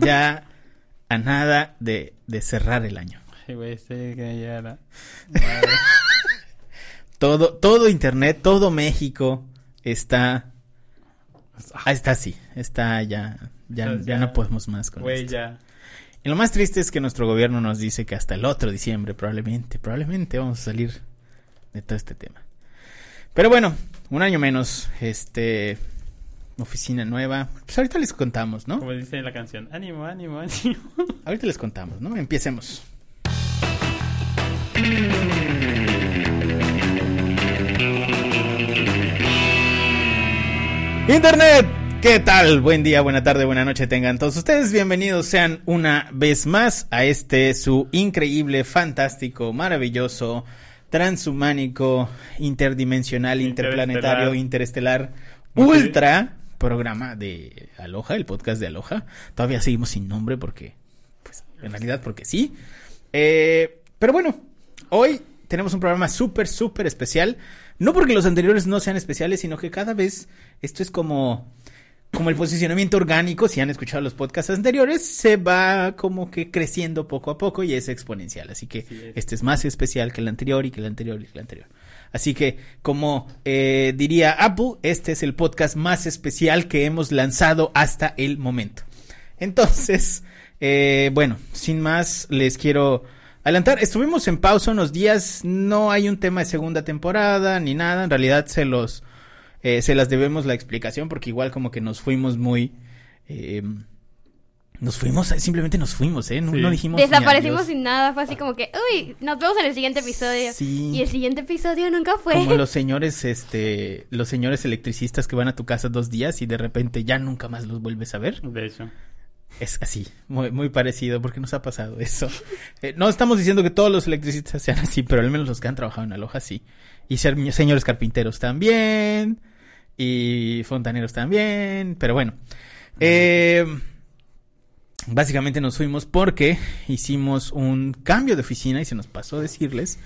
ya a nada de, de cerrar el año. Ay, güey, estoy que ya la... Todo, todo internet, todo México está, ah, está así, está ya, ya, Pues ya ya. no podemos más con Güey, ya. Y lo más triste es que nuestro gobierno nos dice que hasta el otro diciembre probablemente, probablemente vamos a salir de todo este tema. Pero bueno, un año menos, este, oficina nueva. Pues ahorita les contamos, ¿no? Como dice la canción, ánimo, ánimo, ánimo. Ahorita les contamos, ¿no? Empecemos. Internet, ¿qué tal? Buen día, buena tarde, buena noche tengan todos ustedes. Bienvenidos sean una vez más a este su increíble, fantástico, maravilloso, transhumánico, interdimensional, interplanetario, interestelar, ultra programa de Aloha, el podcast de Aloha. Todavía seguimos sin nombre porque, pues, en realidad porque sí. Eh, pero bueno, hoy tenemos un programa súper, súper especial. No porque los anteriores no sean especiales, sino que cada vez esto es como, como el posicionamiento orgánico. Si han escuchado los podcasts anteriores, se va como que creciendo poco a poco y es exponencial. Así que es. este es más especial que el anterior y que el anterior y que el anterior. Así que, como eh, diría Apple, este es el podcast más especial que hemos lanzado hasta el momento. Entonces, eh, bueno, sin más, les quiero adelantar. Estuvimos en pausa unos días, no hay un tema de segunda temporada ni nada. En realidad se los, eh, se las debemos la explicación porque igual como que nos fuimos muy... eh, nos fuimos, simplemente nos fuimos, ¿eh? No, Sí. no dijimos... Desaparecimos sin nada, fue así como que, uy, nos vemos en el siguiente episodio. Sí. Y el siguiente episodio nunca fue. Como los señores, este, los señores electricistas que van a tu casa dos días y de repente ya nunca más los vuelves a ver. De hecho. Es así, muy, muy parecido, porque nos ha pasado eso. Eh, no estamos diciendo que todos los electricistas sean así, pero al menos los que han trabajado en Aloha sí. Y ser señores carpinteros también. Y fontaneros también. Pero bueno. Eh, básicamente nos fuimos porque hicimos un cambio de oficina y se nos pasó decirles.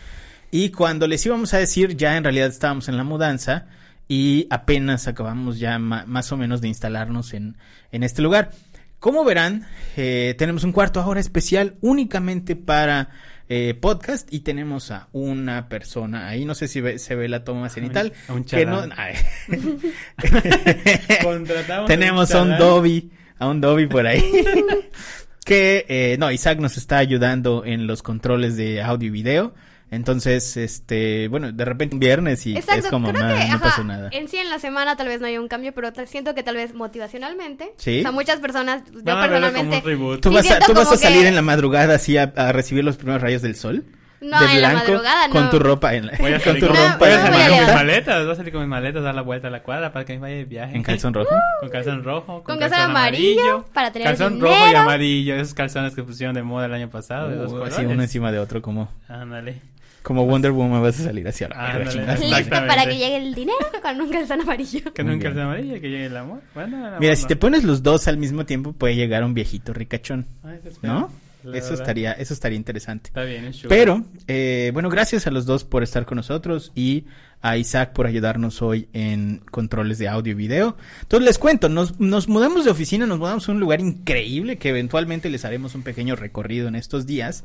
Y cuando les íbamos a decir, ya en realidad estábamos en la mudanza y apenas acabamos ya más o menos de instalarnos en, en este lugar. Como verán, eh, tenemos un cuarto ahora especial únicamente para eh, podcast y tenemos a una persona ahí, no sé si ve- se ve la toma cenital, a un que no, chalán. ay. Contratamos tenemos a un. Dobby, a un Dobby por ahí. que, eh, no, Isaac nos está ayudando en los controles de audio y video. Entonces, este, bueno, de repente un viernes y Exacto, es como, creo "Nah, que no ajá, pasó nada. en sí en la semana tal vez no haya un cambio, pero tal- siento que tal vez motivacionalmente. Sí. O sea, muchas personas, yo como un personalmente, reboot. ¿Tú vas, a, tú vas a como salir que- en la madrugada así a, a recibir los primeros rayos del sol? No, de en la blanco, madrugada no. con tu ropa en la- Voy a con salir tu con, No, ropa voy a no salir con mis maletas. Voy a salir con mis maletas, dar la vuelta a la cuadra para que me vaya de viaje. en calzón rojo. Con calzón rojo. Con calzón amarillo, para tener Calzón dinero. rojo y amarillo. Esos calzones que pusieron de moda el año pasado. Uh, colores. así uno encima de otro como Ándale. como Wonder Woman vas a salir hacia la chingada. Listo para que llegue el dinero con un calzón amarillo. No un calzón amarillo que llegue el amor. Bueno, el amor Mira, si no. te pones los dos al mismo tiempo puede llegar un viejito ricachón, Ay. ¿no? La Eso verdad. estaría eso estaría interesante. Está bien, es sugar. Pero, eh, bueno, gracias a los dos por estar con nosotros y a Isaac por ayudarnos hoy en controles de audio y video. Entonces les cuento, nos, nos mudamos de oficina, nos mudamos a un lugar increíble que eventualmente les haremos un pequeño recorrido en estos días.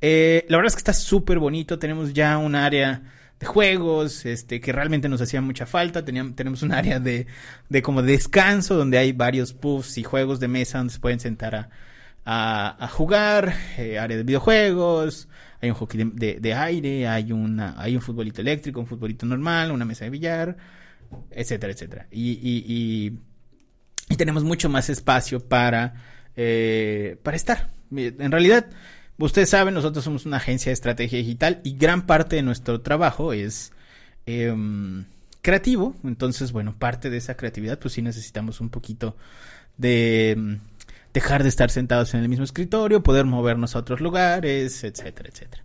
Eh, la verdad es que está súper bonito, tenemos ya un área de juegos, este, que realmente nos hacía mucha falta. Teníamos, tenemos un área de, de como descanso donde hay varios puffs y juegos de mesa donde se pueden sentar a, a, jugar, eh, área de videojuegos, hay un hockey de, aire, hay una, hay un futbolito eléctrico, un futbolito normal, una mesa de billar, etcétera, etcétera. Y, y, y, y tenemos mucho más espacio para, eh, para estar. En realidad, ustedes saben, nosotros somos una agencia de estrategia digital y gran parte de nuestro trabajo es em, creativo. Entonces, bueno, parte de esa creatividad, pues sí necesitamos un poquito de dejar de estar sentados en el mismo escritorio, poder movernos a otros lugares, etcétera, etcétera.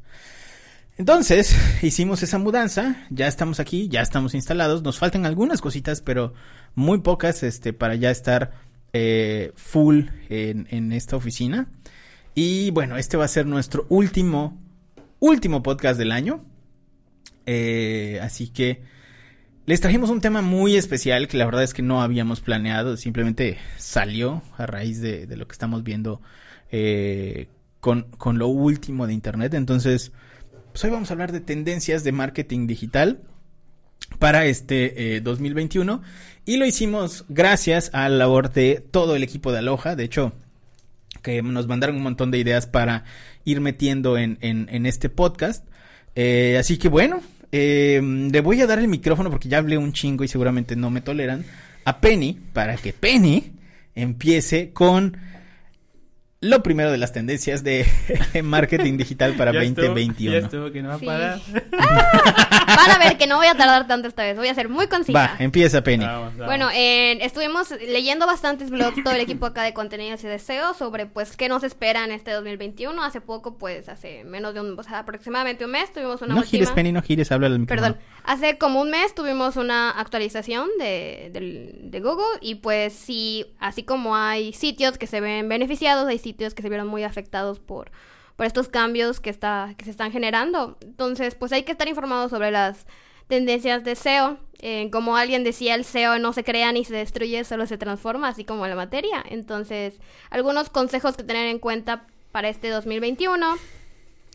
Entonces, hicimos esa mudanza, ya estamos aquí, ya estamos instalados, nos faltan algunas cositas, pero muy pocas, este, para ya estar eh, full en, esta oficina. Y bueno, este va a ser nuestro último, último podcast del año. Eh, así que, Les trajimos un tema muy especial que la verdad es que no habíamos planeado, simplemente salió a raíz de, lo que estamos viendo eh, con, con lo último de Internet. Entonces, pues hoy vamos a hablar de tendencias de marketing digital para este eh, 2021 y lo hicimos gracias a la labor de todo el equipo de Aloha. De hecho, que nos mandaron un montón de ideas para ir metiendo en, en, en este podcast. Eh, así que bueno, eh, le voy a dar el micrófono porque ya hablé un chingo y seguramente no me toleran a Penny para que Penny empiece con lo primero de las tendencias de marketing digital para Ya estuvo, 2021. Ya estuvo, que no va a Sí. parar. Van a ver que no voy a tardar tanto esta vez, voy a ser muy concisa. Va, empieza Penny. Vamos, vamos. Bueno, eh, estuvimos leyendo bastantes blogs, todo el equipo acá de contenidos y deseos sobre pues qué nos espera en este 2021. Hace poco, pues hace menos de un, o sea, aproximadamente un mes tuvimos una no última... gires Penny, no gires, habla al micrófono. Perdón, hace como un mes tuvimos una actualización de, del- de Google y pues sí, así como hay sitios que se ven beneficiados, hay sitios que se vieron muy afectados por, por estos cambios que, está, que se están generando. Entonces, pues hay que estar informados sobre las tendencias de SEO. Eh, como alguien decía, el SEO no se crea ni se destruye, solo se transforma, así como la materia. Entonces, algunos consejos que tener en cuenta para este 2021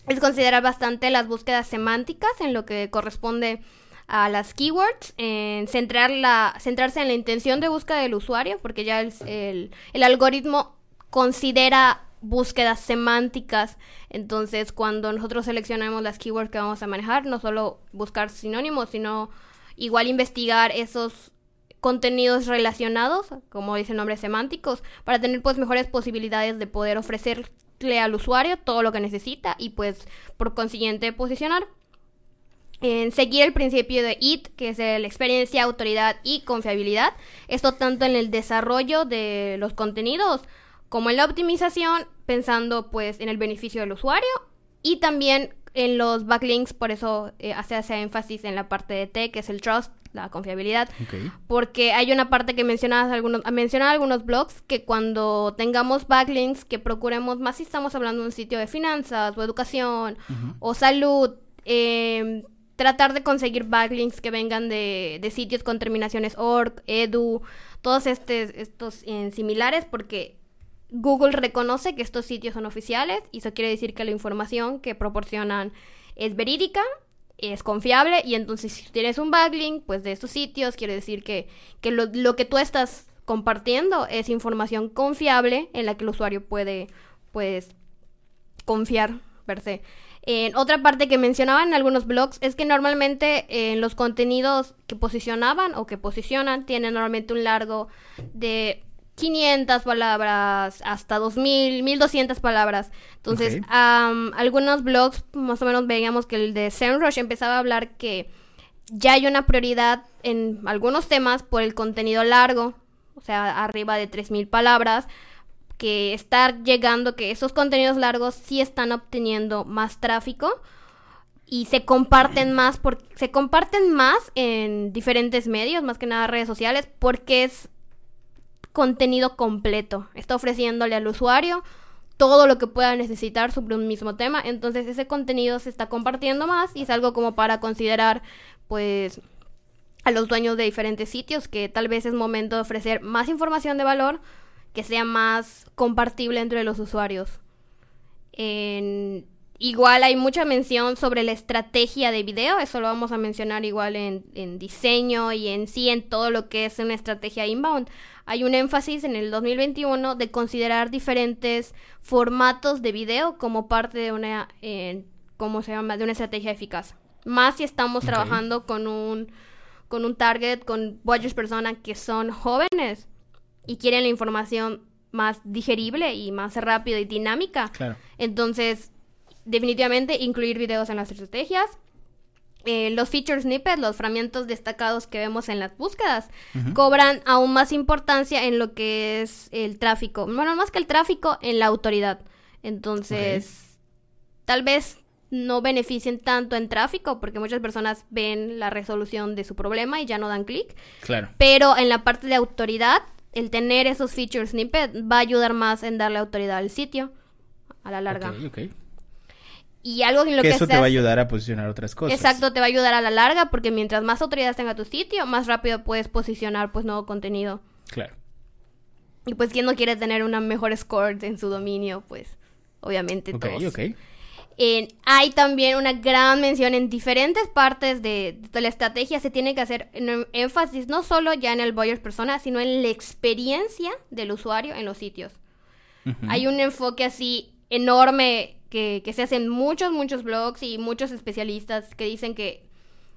es considerar bastante las búsquedas semánticas en lo que corresponde a las keywords, en centrar la, centrarse en la intención de búsqueda del usuario, porque ya el- el algoritmo considera búsquedas semánticas, entonces cuando nosotros seleccionamos las keywords que vamos a manejar, no solo buscar sinónimos, sino igual investigar esos contenidos relacionados, como dice el nombre, semánticos, para tener pues mejores posibilidades de poder ofrecerle al usuario todo lo que necesita y pues por consiguiente posicionar. En seguir el principio de IT, que es el experiencia, autoridad y confiabilidad. Esto tanto en el desarrollo de los contenidos como en la optimización, pensando pues en el beneficio del usuario y también en los backlinks, por eso eh, hace, hace énfasis en la parte de T, que es el trust, la confiabilidad. Ok. Porque hay una parte que mencionabas algunos, mencionaba algunos blogs que cuando tengamos backlinks que procuremos más si estamos hablando de un sitio de finanzas o educación o salud, eh, tratar de conseguir backlinks que vengan de, de sitios con terminaciones org, edu, todos este- estos eh, similares porque Google reconoce que estos sitios son oficiales y eso quiere decir que la información que proporcionan es verídica, es confiable y entonces si tienes un backlink pues de estos sitios quiere decir que, que lo, lo que tú estás compartiendo es información confiable en la que el usuario puede pues confiar per se. En otra parte que mencionaban en algunos blogs es que normalmente eh, en los contenidos que posicionaban o que posicionan tienen normalmente un largo de 500 palabras hasta 2000, 1200 palabras. Entonces, am, algunos blogs más o menos veíamos que el de SEMrush empezaba a hablar que ya hay una prioridad en algunos temas por el contenido largo, o sea, arriba de 3000 palabras, que estar llegando, que esos contenidos largos sí están obteniendo más tráfico y se comparten más, por, se comparten más en diferentes medios, más que nada redes sociales, porque es contenido completo. Está ofreciéndole al usuario todo lo que pueda necesitar sobre un mismo tema. Entonces ese contenido se está compartiendo más y es algo como para considerar, pues, a los dueños de diferentes sitios que tal vez es momento de ofrecer más información de valor que sea más compartible entre los usuarios. En- Igual hay mucha mención sobre la estrategia de video, eso lo vamos a mencionar igual en, en diseño y en sí en todo lo que es una estrategia inbound. Hay un énfasis en el 2021 de considerar diferentes formatos de video como parte de una, eh, ¿cómo se llama? De una estrategia eficaz. Más si estamos trabajando con un, con un target, con varias personas que son jóvenes y quieren la información más digerible y más rápida y dinámica. Claro. Entonces, definitivamente incluir videos en las estrategias. Eh, los feature snippets, los fragmentos destacados que vemos en las búsquedas, cobran aún más importancia en lo que es el tráfico. Bueno, más que el tráfico, en la autoridad. Entonces, tal vez no beneficien tanto en tráfico porque muchas personas ven la resolución de su problema y ya no dan clic. Claro. Pero en la parte de autoridad, el tener esos feature snippets va a ayudar más en darle autoridad al sitio a la larga. Ok, ok. Y algo en lo que que, eso te va a ayudar a posicionar otras cosas. Exacto, te va a ayudar a la larga porque mientras más autoridad tenga tu sitio, más rápido puedes posicionar pues nuevo contenido. Claro. Y pues quien no quiere tener una mejor score en su dominio, pues obviamente Ok, todos. ok. En- hay también una gran mención en diferentes partes de, de la estrategia. Se tiene que hacer en- énfasis no solo ya en el buyer persona, sino en la experiencia del usuario en los sitios. Hay un enfoque así enorme que, se hace en muchos, muchos blogs y muchos especialistas que dicen que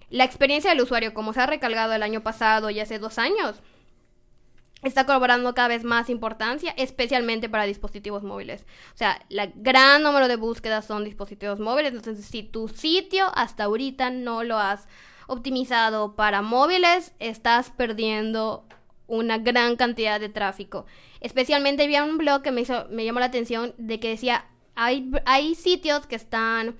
la experiencia del usuario, como se ha recalcado el año pasado y hace dos años, está cobrando cada vez más importancia, especialmente para dispositivos móviles. O sea, el gran número de búsquedas son dispositivos móviles. Entonces, si tu sitio hasta ahorita no lo has optimizado para móviles, estás perdiendo una gran cantidad de tráfico. Especialmente había un blog que me, hizo, me llamó la atención de que decía, hay, hay sitios que están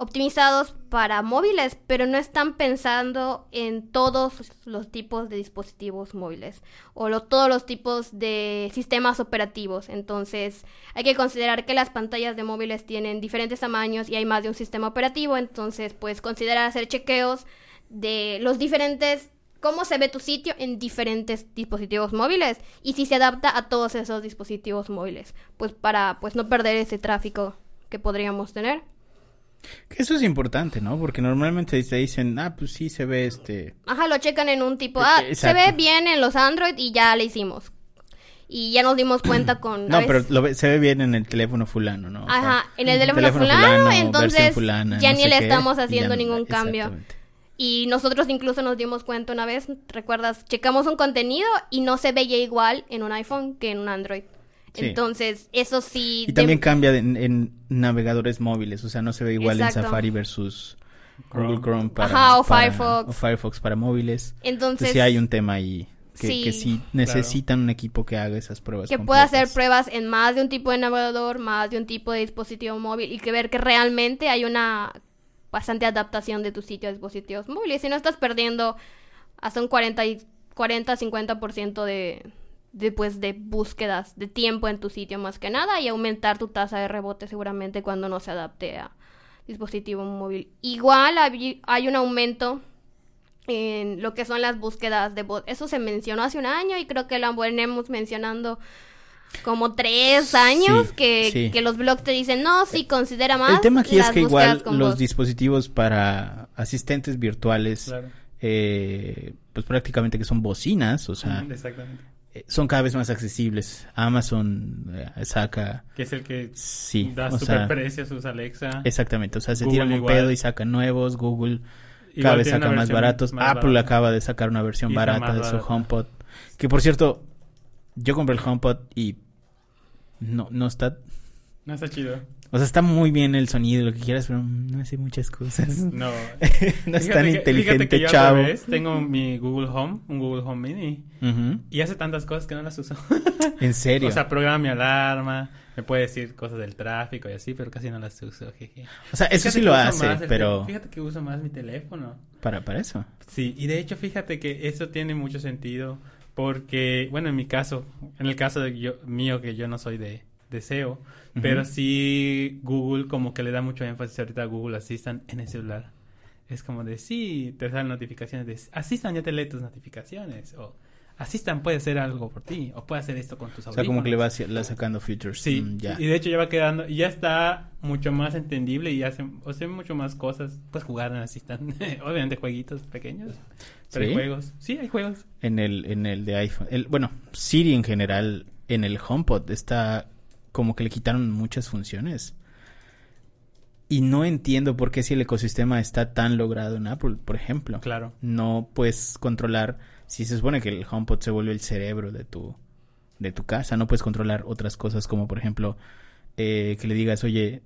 optimizados para móviles, pero no están pensando en todos los tipos de dispositivos móviles o lo- todos los tipos de sistemas operativos. Entonces, hay que considerar que las pantallas de móviles tienen diferentes tamaños y hay más de un sistema operativo. Entonces, pues considerar hacer chequeos de los diferentes cómo se ve tu sitio en diferentes dispositivos móviles y si se adapta a todos esos dispositivos móviles, pues para pues no perder ese tráfico que podríamos tener. Que eso es importante, ¿no? Porque normalmente te dicen, ah, pues sí se ve este. Ajá, lo checan en un tipo, Eh, ah, se ve bien en los Android y ya le hicimos. Y ya nos dimos cuenta con... No, pero lo ve- se ve bien en el teléfono fulano, ¿no? Ajá, en el teléfono, teléfono fulano, entonces fulana, ya no ni le qué, estamos haciendo ya- ningún cambio. exactamente. Y nosotros incluso nos dimos cuenta una vez, ¿recuerdas? Checamos un contenido y no se veía igual en un iPhone que en un Android. Sí. Entonces, eso sí... Y de- también cambia de- en, en navegadores móviles, o sea, no se ve igual Exacto. en Safari versus Google Chrome. Para, Ajá, o para- Firefox. o Firefox para móviles. Entonces, Entonces sí hay un tema ahí que Sí. que sí necesitan un equipo que haga esas pruebas. que pueda hacer completas. pruebas en más de un tipo de navegador, más de un tipo de dispositivo móvil y que ver que realmente hay una bastante adaptación de tu sitio a dispositivos móviles. Si no estás perdiendo hasta un 40 y 40 50% de de, pues, de búsquedas de tiempo en tu sitio más que nada y aumentar tu tasa de rebote seguramente cuando no se adapte a dispositivo móvil. Igual hay, un aumento en lo que son las búsquedas de bot. Eso se mencionó hace un año y creo que lo venimos mencionando como tres años Sí, que, sí. que los blogs te dicen, no, sí, considera más. El tema aquí es que igual los voz". dispositivos para asistentes virtuales, Claro. eh, pues prácticamente que son bocinas, o sea, Exactamente. eh, son cada vez más accesibles. Amazon eh, saca, Que es el que sí, da o super sea, precio a sus Alexa. exactamente, o sea, se Google tiran un igual. pedo y sacan nuevos, Google Igual cada vez tiene una saca más baratos, más Apple barata. acaba de sacar una versión barata de su barata. HomePod, que por cierto, yo compré el HomePod y no, no está, No está chido. o sea, está muy bien el sonido, lo que quieras, pero no hace muchas cosas. No. no es tan que- inteligente, que yo chavo. revés, tengo mi Google Home, un Google Home Mini. Y hace tantas cosas que no las uso. En serio. o sea, programa mi alarma, me puede decir cosas del tráfico y así, pero casi no las uso. jeje. O sea, eso Fíjate sí lo hace, pero Fíjate que uso más mi teléfono. para, para eso. Sí, y de hecho fíjate que eso tiene mucho sentido porque, bueno, en mi caso, en el caso de yo, mío que yo no soy de, de SEO, pero sí Google como que le da mucho énfasis ahorita a Google Assistant en el celular. Es como de, sí, te salen notificaciones de, Assistant ya te lee tus notificaciones, o Assistant puede hacer algo por ti, o puede hacer esto con tus O sea, como que le audífonos". va la sacando features. Sí, Mm, ya. y de hecho ya va quedando, y ya está mucho más entendible y hace, o sea, mucho más cosas. Puedes jugar en Assistant, obviamente jueguitos pequeños, pero hay juegos. Sí, hay juegos. En el, en el de iPhone. El, bueno, Siri en general, en el HomePod está como que le quitaron muchas funciones. Y no entiendo por qué si el ecosistema está tan logrado en Apple, por ejemplo. Claro. No puedes controlar, si se supone que el HomePod se vuelve el cerebro de tu, de tu casa, no puedes controlar otras cosas como por ejemplo eh, que le digas, oye,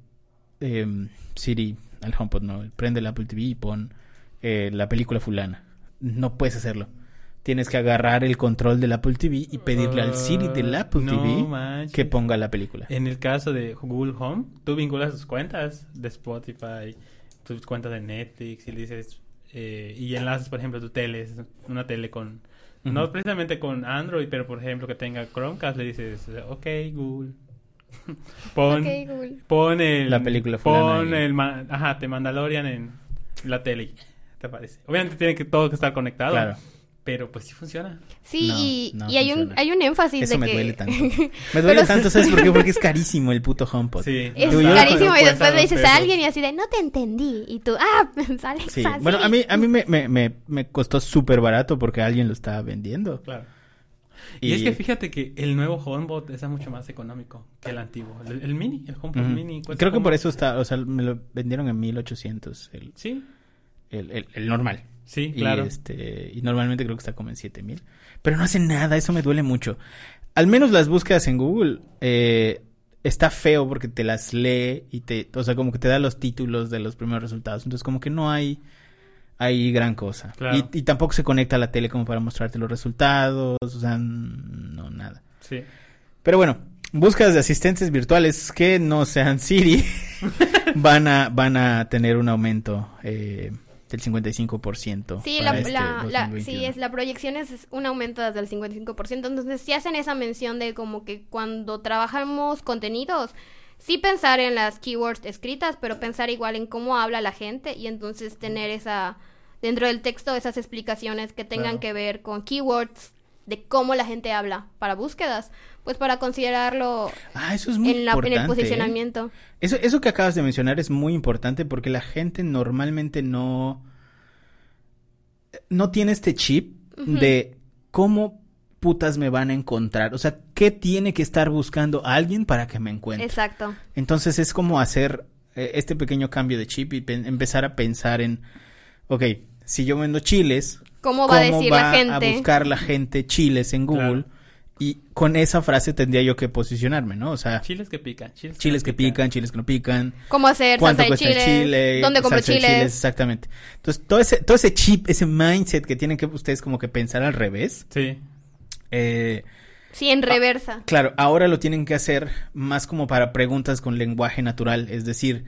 em, Siri, al HomePod, no, prende el Apple TV y pon eh, la película fulana. No puedes hacerlo. Tienes que agarrar el control del Apple TV y pedirle al Siri del Apple Ah, no TV manches. que ponga la película. En el caso de Google Home, tú vinculas tus cuentas de Spotify, tus cuentas de Netflix y le dices, eh, y enlazas, por ejemplo, tu tele, una tele con, no precisamente con Android, pero por ejemplo que tenga Chromecast, le dices, ok, Google, Pon, Ok, Google. pon el... La película Pon y- el... ma- Ajá, te Mandalorian en la tele. Te aparece. Obviamente tiene que todo que estar conectado. Claro. Pero pues sí funciona. Sí, No, y, no y hay un hay un énfasis Eso de me que duele tanto. Me duele Pero- tanto, ¿sabes por qué? Porque es carísimo el puto HomePod. Sí. Es carísimo y después le dices a alguien y así de no te entendí y tú ah sale Sí, fácil. bueno, a mí, a mí me, me, me, me costó súper barato porque alguien lo estaba vendiendo. Claro. Y, es que fíjate que el nuevo HomeBot es mucho más económico que el antiguo. El, el mini, el HomePod mini. Creo que como- por eso está, o sea, me lo vendieron en 1800, el, Sí, el, el, el normal. sí, Y, claro. este, y normalmente creo que está como en 7000. Pero no hace nada, eso me duele mucho. Al menos las búsquedas en Google eh, está feo porque te las lee y te, o sea, como que te da los títulos de los primeros resultados. Entonces, como que no hay, hay gran cosa. Claro. Y, y tampoco se conecta a la tele como para mostrarte los resultados, o sea, no, nada. Sí. Pero bueno, búsquedas de asistentes virtuales que no sean Siri van a van a tener un aumento eh, del 55%. Sí, para la, este la, la- 2021. sí, es, la proyección es un aumento desde el 55%. Entonces, si hacen esa mención de como que cuando trabajamos contenidos, sí pensar en las keywords escritas, pero pensar igual en cómo habla la gente y entonces tener esa, dentro del texto, esas explicaciones que tengan Claro. que ver con keywords de cómo la gente habla para búsquedas, pues para considerarlo Ah, eso es muy en, la, en el ¿eh? posicionamiento. Eso, eso que acabas de mencionar es muy importante porque la gente normalmente no, no tiene este chip de cómo putas me van a encontrar. O sea, ¿qué tiene que estar buscando alguien para que me encuentre? Exacto. Entonces es como hacer eh, este pequeño cambio de chip y empezar a pensar en, ok, si yo vendo chiles, ¿Cómo va a decir la va gente? a buscar la gente chiles en Google? Claro. Y con esa frase tendría yo que posicionarme, ¿no? O sea, Chiles que pican. Chiles, chiles que pican, chiles que no pican, ¿Cómo hacer cuánto salsa de cuesta chiles? el chile, ¿Dónde compro chiles? exactamente. Entonces, todo ese, todo ese chip, ese mindset que tienen que ustedes como que pensar al revés, Sí. eh, Sí, en reversa. Claro, ahora lo tienen que hacer más como para preguntas con lenguaje natural, es decir,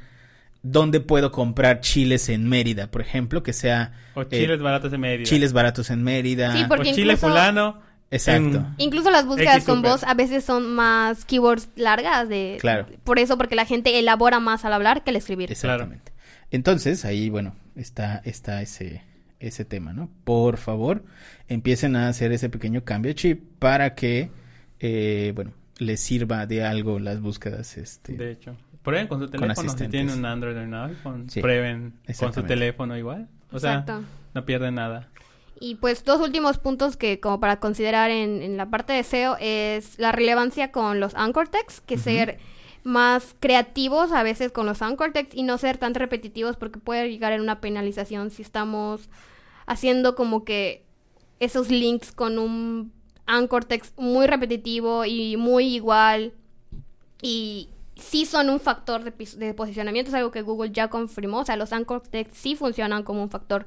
¿dónde puedo comprar chiles en Mérida, por ejemplo? Que sea O eh, chiles baratos de Mérida. chiles baratos en Mérida. Sí, porque o chile fulano. Exacto. en- Incluso las búsquedas X con super. voz a veces son más keywords largas de Claro. por eso porque la gente elabora más al hablar que al escribir. Exactamente. Entonces, ahí, bueno, está, está ese, ese tema, ¿no? Por favor, empiecen a hacer ese pequeño cambio de chip para que, eh, bueno, les sirva de algo las búsquedas, este. De hecho. Prueben con su teléfono. Si tienen un Android o un iPhone, Sí, prueben con su teléfono igual. O sea, Exacto. no pierden nada. Y pues dos últimos puntos que como para considerar en, en la parte de SEO es la relevancia con los anchor text, que ser más creativos a veces con los anchor text y no ser tan repetitivos porque puede llegar en una penalización si estamos haciendo como que esos links con un anchor text muy repetitivo y muy igual y sí son un factor de, de posicionamiento, es algo que Google ya confirmó, o sea, los anchor text sí funcionan como un factor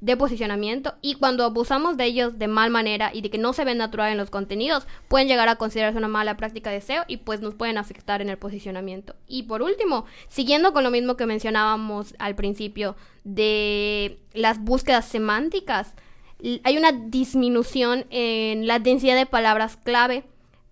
de posicionamiento y cuando abusamos de ellos de mal manera y de que no se ven natural en los contenidos, pueden llegar a considerarse una mala práctica de SEO y pues nos pueden afectar en el posicionamiento. Y por último, siguiendo con lo mismo que mencionábamos al principio de las búsquedas semánticas, hay una disminución en la densidad de palabras clave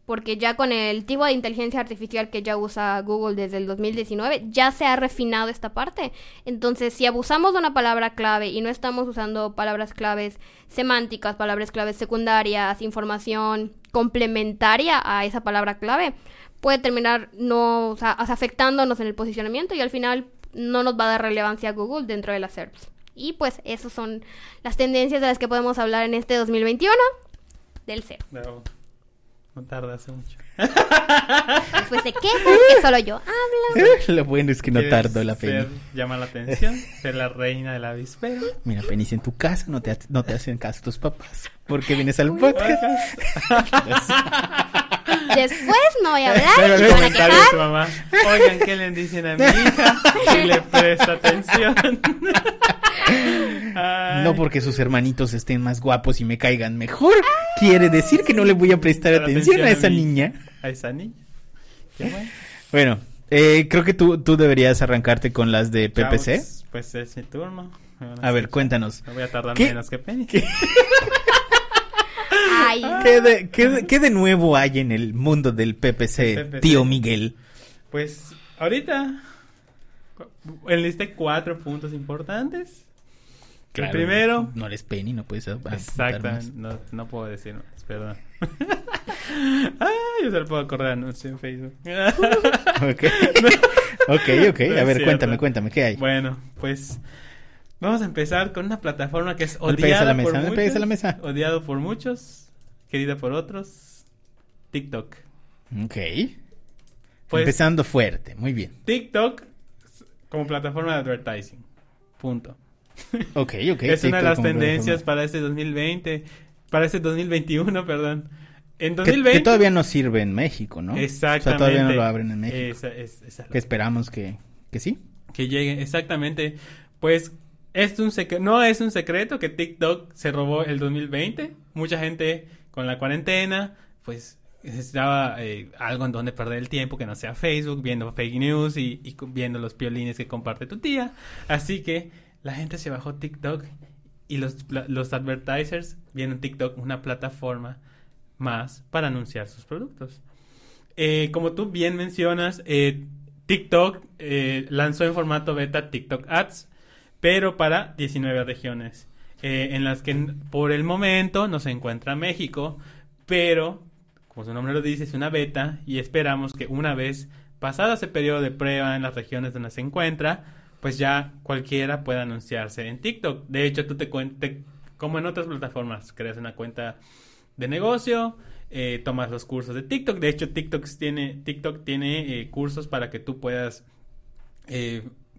porque ya con el tipo de inteligencia artificial que ya usa Google desde el 2019, ya se ha refinado esta parte. Entonces, si abusamos de una palabra clave y no estamos usando palabras claves semánticas, palabras claves secundarias, información complementaria a esa palabra clave, puede terminar no, o sea, afectándonos en el posicionamiento y al final no nos va a dar relevancia a Google dentro de las SERPs. Y pues esas son las tendencias de las que podemos hablar en este 2021 del SEO. Pero no tarda hace mucho. Después se quejan que solo yo hablo. Lo bueno es que no ¿Quieres tardó la ser- Penny. Llama la atención. ser la reina de la avispero. Mira, Penny, si en tu casa no te, no te hacen caso tus papás. porque vienes al podcast? Después no voy a hablar Pero y el se van a quejar. tu mamá. Oigan, ¿qué le dicen a mi hija? Y le presta atención. Ay. No porque sus hermanitos estén más guapos y me caigan mejor. Quiere decir que no le voy a prestar Pero atención a esa niña. A esa niña. Qué bueno. Bueno, eh, creo que tú, tú deberías arrancarte con las de PPC. Chavos, Pues es mi turno. Me A ver, cuéntanos. No voy a tardar ¿Qué? menos que Penny. ¿Qué de, qué de- qué de nuevo hay en el mundo del PPC, PPC. tío Miguel? Pues ahorita enlisté cuatro puntos importantes. Claro, el primero. No eres Penny, no puedes más. no, no puedo decir más, perdón. yo solo puedo acordar anuncios en Facebook. Ok, ok, ok. No A es ver, cuéntame, cuéntame, ¿qué hay? Bueno, pues vamos a empezar con una plataforma que es No le pegues a odiada la por mesa, no le muchos, pegues a la mesa. odiado por muchos, querida por otros, TikTok. Ok. Pues Empezando fuerte, muy bien. TikTok como plataforma de advertising. Punto. Ok, ok. es una de las tendencias plataforma. para este 2020, para este 2021, perdón. En Que, 2020 que todavía no sirve en México, ¿no? Exactamente. O sea, todavía no lo abren en México. Esa- es- Que esperamos que, que sí. que llegue exactamente pues es un secre- no es un secreto que TikTok se robó el 2020 mucha gente con la cuarentena pues necesitaba eh, algo en donde perder el tiempo que no sea Facebook viendo fake news y, viendo los piolines que comparte tu tía. Así que la gente se bajó TikTok y los, los advertisers vieron TikTok una plataforma más para anunciar sus productos. Eh, como tú bien mencionas, eh, TikTok lanzó en formato beta TikTok Ads, pero para 19 regiones, eh, en las que por el momento no se encuentra México, pero como su nombre lo dice, es una beta y esperamos que una vez pasado ese periodo de prueba en las regiones donde se encuentra, pues ya cualquiera pueda anunciarse en TikTok. De hecho, tú te cuentes, como en otras plataformas, creas una cuenta de negocio, eh, tomas los cursos de TikTok. De hecho, TikTok tiene, TikTok tiene eh, cursos para que tú puedas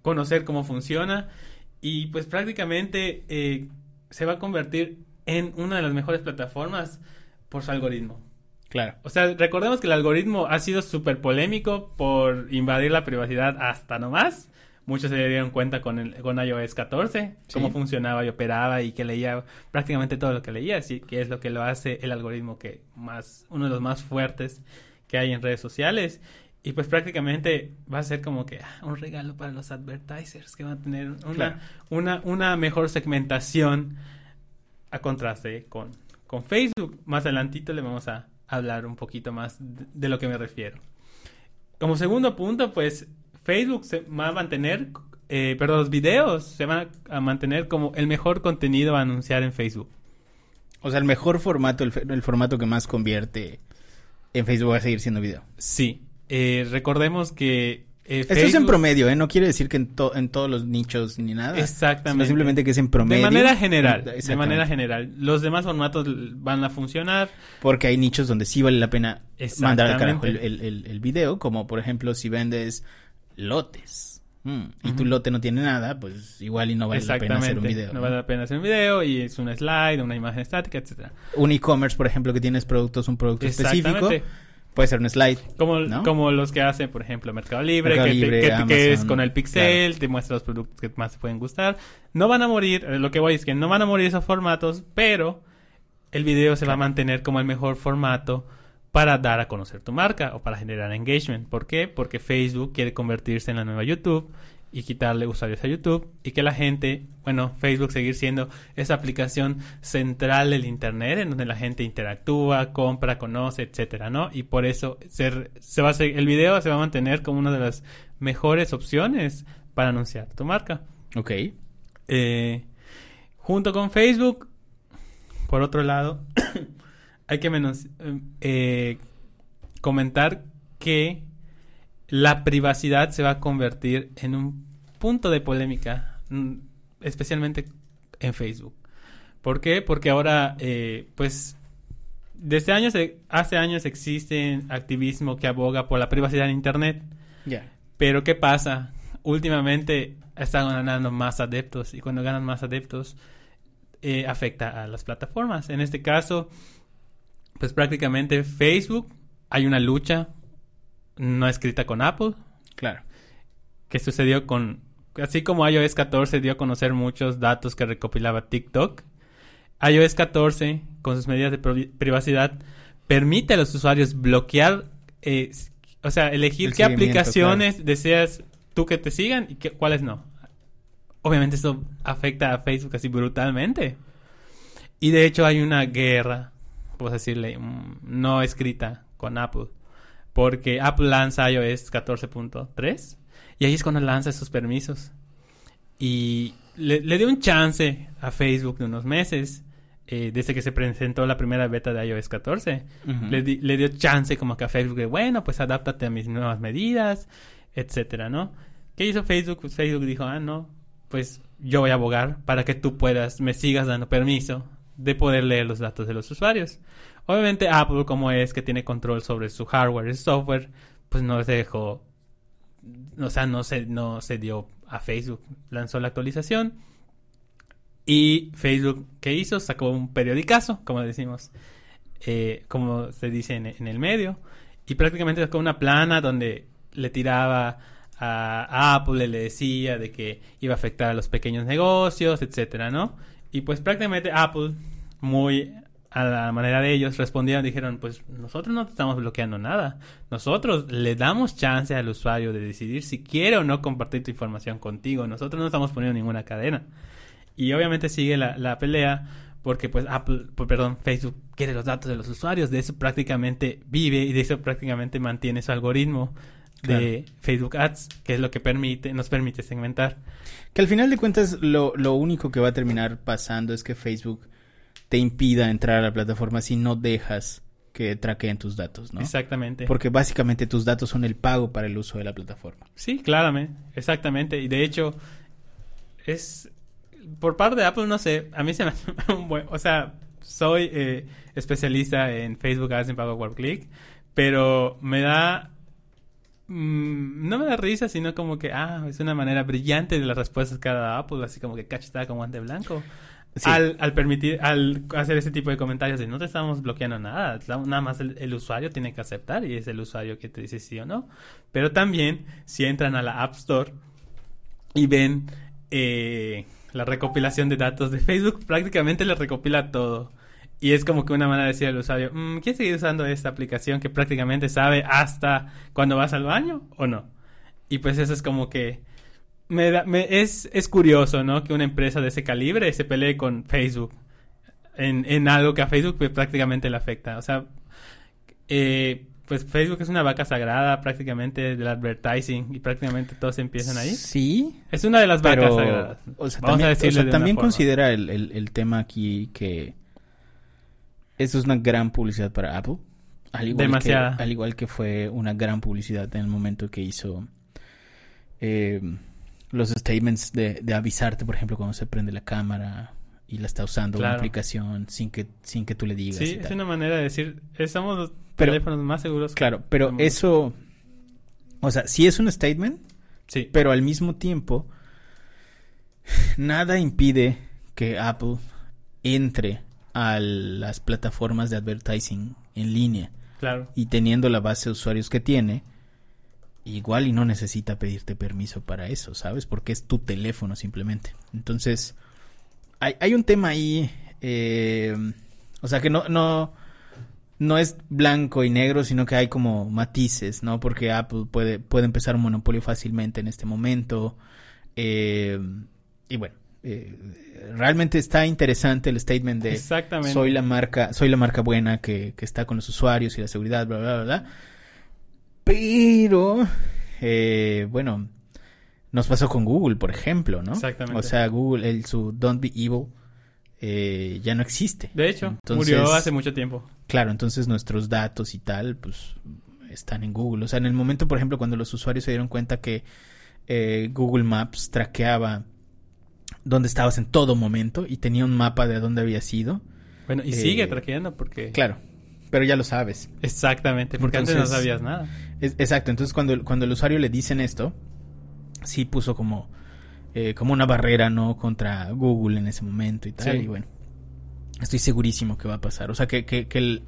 conocer cómo funciona y pues prácticamente se va a convertir en una de las mejores plataformas por su algoritmo. Claro. O sea, recordemos que el algoritmo ha sido súper polémico por invadir la privacidad hasta nomás. Muchos se dieron cuenta con, el, con iOS 14, Sí. cómo funcionaba y operaba y que leía prácticamente todo lo que leía, así que es lo que lo hace el algoritmo que más, uno de los más fuertes que hay en redes sociales. Y pues prácticamente va a ser como que ah, un regalo para los advertisers que van a tener una, Claro. una, una mejor segmentación a contraste con, con Facebook. Más adelantito le vamos a hablar un poquito más de, de lo que me refiero. Como segundo punto, pues Facebook se va a mantener, eh, pero los videos se van a, a mantener como el mejor contenido a anunciar en Facebook. O sea, el mejor formato, el, el formato que más convierte en Facebook va a seguir siendo video. Sí, eh, recordemos que... eh, Esto es en promedio, ¿eh? No quiere decir que en, to- en todos los nichos ni nada. Exactamente. Simplemente que es en promedio. De manera general, de manera general. Los demás formatos van a funcionar. Porque hay nichos donde sí vale la pena mandar al carajo el, Exactamente. el- el- el video, como por ejemplo si vendes lotes. Mm, Y tu lote no tiene nada, pues igual y no vale la pena hacer un video. No ¿no? vale la pena hacer un video y es un slide, una imagen estática, etcétera. Un e-commerce, por ejemplo, que tienes productos, un producto específico. Puede ser un slide. Como, ¿no? como los que hacen, por ejemplo, Mercado Libre, Mercado que, te- Libre, que, te- que es Amazon, con el pixel, te muestra los productos que más te pueden gustar. No van a morir, eh, lo que voy es que no van a morir esos formatos, pero el video se va a mantener como el mejor formato para dar a conocer tu marca o para generar engagement. ¿Por qué? Porque Facebook quiere convertirse en la nueva YouTube y quitarle usuarios a YouTube y que la gente, bueno, Facebook seguir siendo esa aplicación central del internet en donde la gente interactúa, compra, conoce, etcétera, ¿no? Y por eso se, se va a el video se va a mantener como una de las mejores opciones para anunciar tu marca. Ok. Eh, junto con Facebook, por otro lado, hay que menos, eh, comentar que la privacidad se va a convertir en un punto de polémica, mm, especialmente en Facebook. ¿Por qué? Porque ahora, eh, pues, desde años, hace años existe activismo que aboga por la privacidad en Internet. Ya. Pero ¿qué pasa? Últimamente están ganando más adeptos y cuando ganan más adeptos eh, afecta a las plataformas. En este caso, pues prácticamente Facebook hay una lucha no escrita con Apple Claro. que sucedió con así como iOS 14 dio a conocer muchos datos que recopilaba TikTok. iOS 14 con sus medidas de pri- privacidad permite a los usuarios bloquear eh, o sea, elegir El qué aplicaciones deseas tú que te sigan y qué- cuáles no. Obviamente eso afecta a Facebook así brutalmente. Y de hecho hay una guerra, por decirle, mm, no escrita con Apple porque Apple lanza iOS 14.3 y ahí es cuando lanza esos permisos. Y le, le dio un chance a Facebook de unos meses, eh, desde que se presentó la primera beta de iOS 14. Ujú. le, di- le dio chance como que a Facebook de, bueno, pues adáptate a mis nuevas medidas, etcétera, ¿no? ¿Qué hizo Facebook? Pues Facebook dijo, ah, no, pues yo voy a abogar para que tú puedas, me sigas dando permiso de poder leer los datos de los usuarios. Obviamente Apple, como es que tiene control sobre su hardware y software, pues no se dejó, o sea, no se, no se dio a Facebook. Lanzó la actualización y Facebook, ¿qué hizo? Sacó un periodicazo, como decimos, eh, como se dice en, en el medio, y prácticamente sacó una plana donde le tiraba a, Apple, le decía de que iba a afectar a los pequeños negocios, etcétera, ¿no? Y pues prácticamente Apple, muy a la manera de ellos, respondieron, dijeron, pues nosotros no te estamos bloqueando nada, nosotros le damos chance al usuario de decidir si quiere o no compartir tu información contigo, nosotros no estamos poniendo ninguna cadena. Y obviamente sigue la, la pelea porque pues Apple, pues, perdón, Facebook quiere los datos de los usuarios, de eso prácticamente vive y de eso prácticamente mantiene su algoritmo de Facebook Ads, que es lo que permite, nos permite segmentar. Que al final de cuentas lo, lo único que va a terminar pasando es que Facebook te impida entrar a la plataforma si no dejas que traqueen tus datos, ¿no? Exactamente. Porque básicamente tus datos son el pago para el uso de la plataforma. Sí, claramente, exactamente. Y de hecho, es por parte de Apple, no sé, a mí se me hace un buen, o sea, soy eh, especialista en Facebook Ads en pago por click, pero me da mm, no me da risa, sino como que, ah, es una manera brillante de las respuestas que da Apple, así como que cachetada con guante blanco. Sí. Al, al permitir, al hacer ese tipo de comentarios de no te estamos bloqueando nada, nada más el, el usuario tiene que aceptar y es el usuario que te dice sí o no. Pero también, si entran a la App Store y ven eh, la recopilación de datos de Facebook, prácticamente le recopila todo. Y es como que una manera de decir al usuario, "Mm, ¿quieres seguir usando esta aplicación que prácticamente sabe hasta cuando vas al baño o no? Y pues eso es como que me da- me- es, es curioso, ¿no? Que una empresa de ese calibre se pelee con Facebook en, en algo que a Facebook pues, prácticamente le afecta. O sea, eh, pues Facebook es una vaca sagrada prácticamente del advertising y prácticamente todos empiezan ahí. Sí, Es una de las vacas pero sagradas. o sea, Vamos también, a o sea, también considera el, el- el tema aquí que eso es una gran publicidad para Apple. Al igual, Demasiada. Que, al igual que fue una gran publicidad en el momento que hizo eh, los statements de, de avisarte, por ejemplo, cuando se prende la cámara y la está usando una Claro. aplicación sin que, sin que tú le digas. y Sí, es tal. una manera de decir, somos los Pero- teléfonos más seguros. Claro, pero eso, o sea, sí es un statement, Sí, pero al mismo tiempo, nada impide que Apple entre a las plataformas de advertising en línea claro. y teniendo la base de usuarios que tiene, igual y no necesita pedirte permiso para eso, ¿sabes? Porque es tu teléfono simplemente. Entonces, hay, hay un tema ahí, eh, o sea, que no, no, no es blanco y negro, sino que hay como matices, ¿no? Porque Apple puede, puede empezar un monopolio fácilmente en este momento. eh, y bueno, eh, realmente está interesante el statement de Exactamente. soy la marca, soy la marca buena que, que está con los usuarios y la seguridad, bla, bla, bla, bla. Pero, eh, bueno, nos pasó con Google, por ejemplo, ¿no? Exactamente. O sea, Google, el, su Don't Be Evil, eh, ya no existe. De hecho, Entonces- murió hace mucho tiempo. Claro, entonces nuestros datos y tal, pues, están en Google. O sea, en el momento, por ejemplo, cuando los usuarios se dieron cuenta que eh, Google Maps traqueaba dónde estabas en todo momento y tenía un mapa de dónde había sido. Bueno, y Eh, sigue traqueando porque... Claro, pero ya lo sabes. Exactamente, porque antes no sabías nada. Es- exacto, entonces cuando, cuando el usuario le dicen esto, sí puso como, eh, como una barrera, ¿no? Contra Google en ese momento y tal. Sí. Y bueno, estoy segurísimo que va a pasar. O sea, que, que, que el,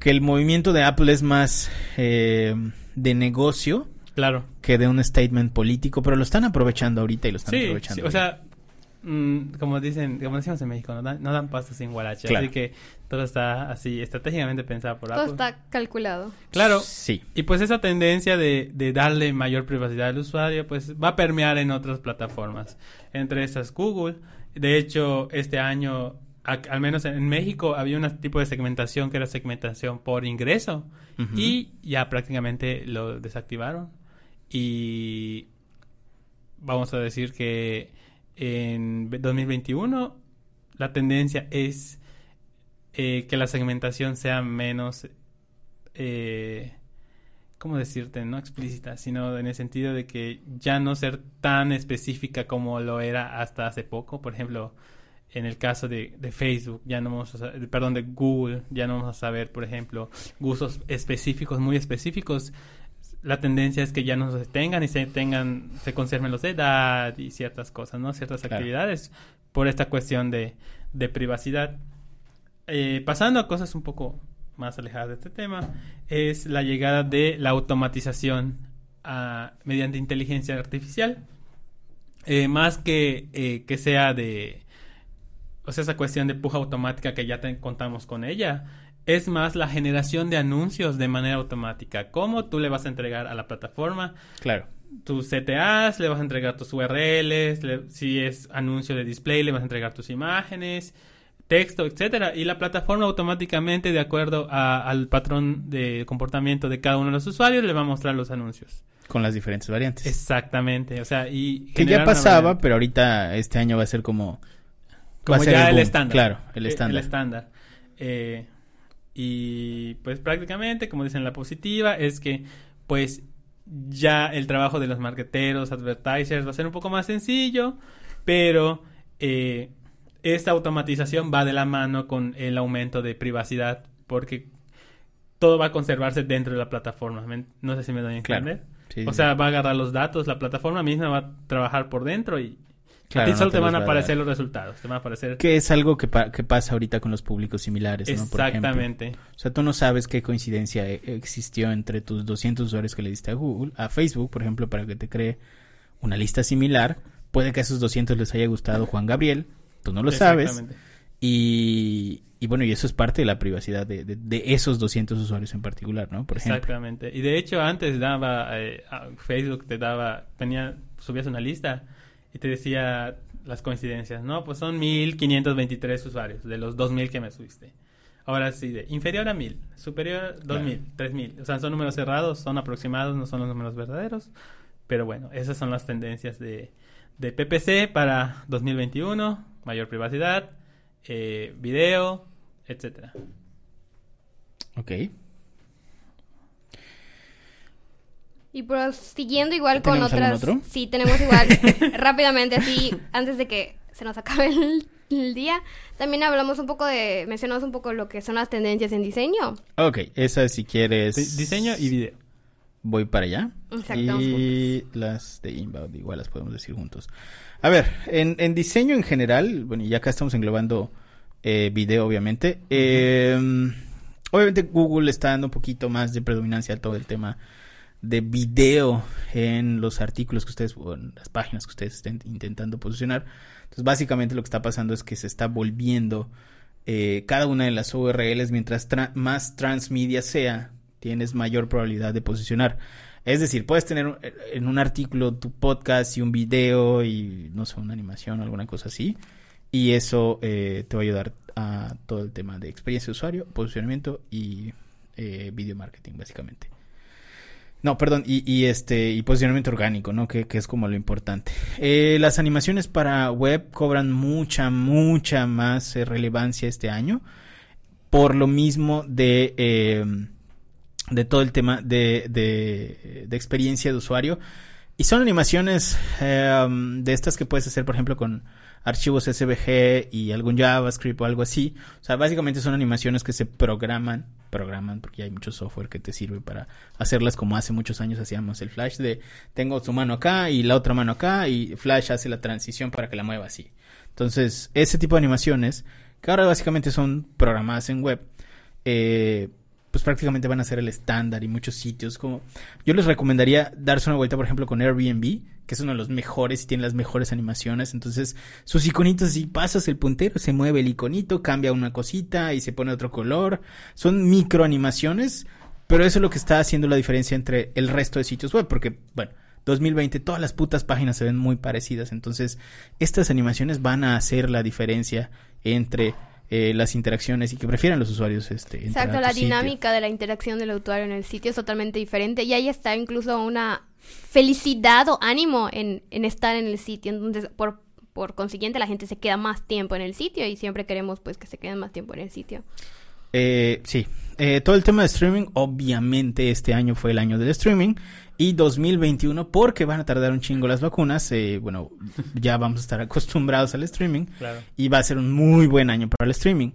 que el movimiento de Apple es más eh, de negocio Claro. que de un statement político, pero lo están aprovechando ahorita y lo están Sí, aprovechando. sí, o sea, mm, como dicen, como decimos en México, no dan, no dan pasto sin guarache. Claro. Así que todo está así estratégicamente pensado por Todo Apple. está calculado. Claro, Sí. y pues esa tendencia de, de darle mayor privacidad al usuario, pues va a permear en otras plataformas. Entre estas Google. De hecho, este año a- al menos en México había un tipo de segmentación que era segmentación por ingreso y ya prácticamente lo desactivaron y vamos a decir que en 2021 la tendencia es eh, que la segmentación sea menos eh, ¿cómo decirte? No explícita, sino en el sentido de que ya no ser tan específica como lo era hasta hace poco. Por ejemplo, en el caso de, de Facebook, ya no vamos a perdón, de Google, ya no vamos a saber, por ejemplo, gustos específicos, muy específicos. La tendencia es que ya no se tengan y se tengan, se conserven los de edad y ciertas cosas, ¿no? Ciertas Claro. actividades por esta cuestión de, de privacidad. Eh, pasando a cosas un poco más alejadas de este tema, es la llegada de la automatización ah, mediante inteligencia artificial. Eh, más que, eh, que sea de, o sea, esa cuestión de puja automática que ya te- contamos con ella, es más la generación de anuncios de manera automática. ¿Cómo tú le vas a entregar a la plataforma Claro. tus CTAs, le vas a entregar tus URLs, le- si es anuncio de display, le vas a entregar tus imágenes, texto, etcétera, y la plataforma automáticamente, de acuerdo a- al patrón de comportamiento de cada uno de los usuarios, le va a mostrar los anuncios. Con las diferentes variantes. Exactamente, o sea, y que ya pasaba, pero ahorita este año va a ser como... va como a ser ya el, boom. estándar. Claro, el Eh, estándar. estándar. Eh, y pues prácticamente, como dicen la positiva, es que pues ya el trabajo de los marketeros, advertisers va a ser un poco más sencillo, pero eh, esta automatización va de la mano con el aumento de privacidad porque todo va a conservarse dentro de la plataforma. ¿Me- No sé si me doy a Claro. entender. Sí, o sí. sea, va a agarrar los datos, la plataforma misma va a trabajar por dentro y Claro, a ti no solo te te van a aparecer los resultados. Te van a aparecer Que es algo que, pa- que pasa ahorita con los públicos similares, ¿no? Por ejemplo. Exactamente. O sea, tú no sabes qué coincidencia e- existió entre tus 200 usuarios que le diste a Google, a Facebook, por ejemplo, para que te cree una lista similar. Puede que a esos 200 les haya gustado Juan Gabriel, tú no lo sabes. Exactamente. Y, y bueno, y eso es parte de la privacidad de, de- de esos 200 usuarios en particular, ¿no? Por ejemplo. Exactamente. Y de hecho antes daba eh, Facebook te daba tenía subías una lista y te decía las coincidencias, ¿no? Pues son 1523 usuarios de los 2000 que me subiste. Ahora sí, de inferior a 1000, superior a 2000, 3000. O sea, son números cerrados, son aproximados, no son los números verdaderos. Pero bueno, esas son las tendencias de, de PPC para 2021, mayor privacidad, eh, video, etcétera. Ok. Y prosiguiendo igual con ¿Tenemos algún otras... otro? Sí, tenemos igual. rápidamente, así, antes de que se nos acabe el, el día. También hablamos un poco de... Mencionamos un poco lo que son las tendencias en diseño. Ok, esa si quieres... Di- Diseño y video. Voy para allá. Exacto. Y las de Inbound igual las podemos decir juntos. A ver, en, en diseño en general, bueno, y acá estamos englobando eh, video, obviamente. eh, obviamente Google está dando un poquito más de predominancia a todo el tema de video en los artículos que ustedes, o en las páginas que ustedes estén intentando posicionar. Entonces, básicamente lo que está pasando es que se está volviendo eh, cada una de las URLs, mientras tra- más transmedia sea, tienes mayor probabilidad de posicionar. Es decir, puedes tener un- en un artículo tu podcast y un video y no sé, una animación o alguna cosa así. Y eso eh, te va a ayudar a todo el tema de experiencia de usuario, posicionamiento y eh, video marketing, básicamente. No, perdón, y, y este y posicionamiento orgánico, ¿no? Que, que es como lo importante. Eh, las animaciones para web cobran mucha, mucha más eh, relevancia este año. Por lo mismo de, eh, de todo el tema de, de, de experiencia de usuario. Y son animaciones de estas que puedes hacer, por ejemplo, con archivos SVG y algún JavaScript o algo así. O sea, básicamente son animaciones que se programan, programan porque hay mucho software que te sirve para hacerlas como hace muchos años hacíamos el Flash de tengo su mano acá y la otra mano acá y Flash hace la transición para que la mueva así. Entonces, ese tipo de animaciones, que ahora básicamente son programadas en web, eh, pues prácticamente van a ser el estándar y muchos sitios como yo les recomendaría darse una vuelta por ejemplo con Airbnb que es uno de los mejores y tiene las mejores animaciones entonces sus iconitos si pasas el puntero se mueve el iconito cambia una cosita y se pone otro color son micro animaciones pero eso es lo que está haciendo la diferencia entre el resto de sitios web porque bueno 2020 todas las putas páginas se ven muy parecidas. Entonces, estas animaciones van a hacer la diferencia entre eh, las interacciones y que prefieran los usuarios este Exacto, la sitio. dinámica de la interacción del usuario en el sitio es totalmente diferente y ahí está incluso una felicidad o ánimo en, en estar en el sitio. Entonces, por, por consiguiente, la gente se queda más tiempo en el sitio y siempre queremos pues que se queden más tiempo en el sitio. Eh, sí, Eh, todo el tema de streaming, obviamente este año fue el año del streaming y 2021 porque van a tardar un chingo las vacunas, eh, bueno, ya vamos a estar acostumbrados al streaming Claro. y va a ser un muy buen año para el streaming.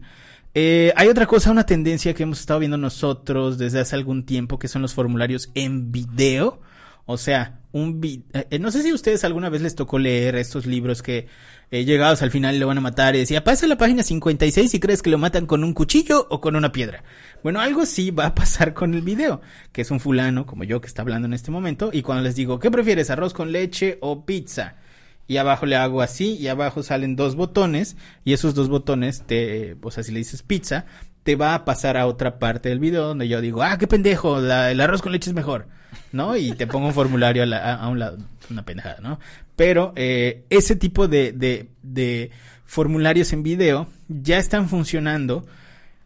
Eh, hay otra cosa, una tendencia que hemos estado viendo nosotros desde hace algún tiempo que son los formularios en video. O sea, un vi- eh, no sé si a ustedes alguna vez les tocó leer estos libros que eh, llegados al final le van a matar y decía, pasa la página 56 y crees que lo matan con un cuchillo o con una piedra. Bueno, algo así va a pasar con el video, que es un fulano como yo que está hablando en este momento y cuando les digo, ¿qué prefieres, arroz con leche o pizza? Y abajo le hago así y abajo salen dos botones y esos dos botones te, o sea, si le dices pizza, te va a pasar a otra parte del video donde yo digo, ah, qué pendejo, la- el arroz con leche es mejor, ¿no? Y te pongo un formulario a, la- a- un lado, una pendejada, ¿no? Pero eh, ese tipo de, de, de formularios en video ya están funcionando.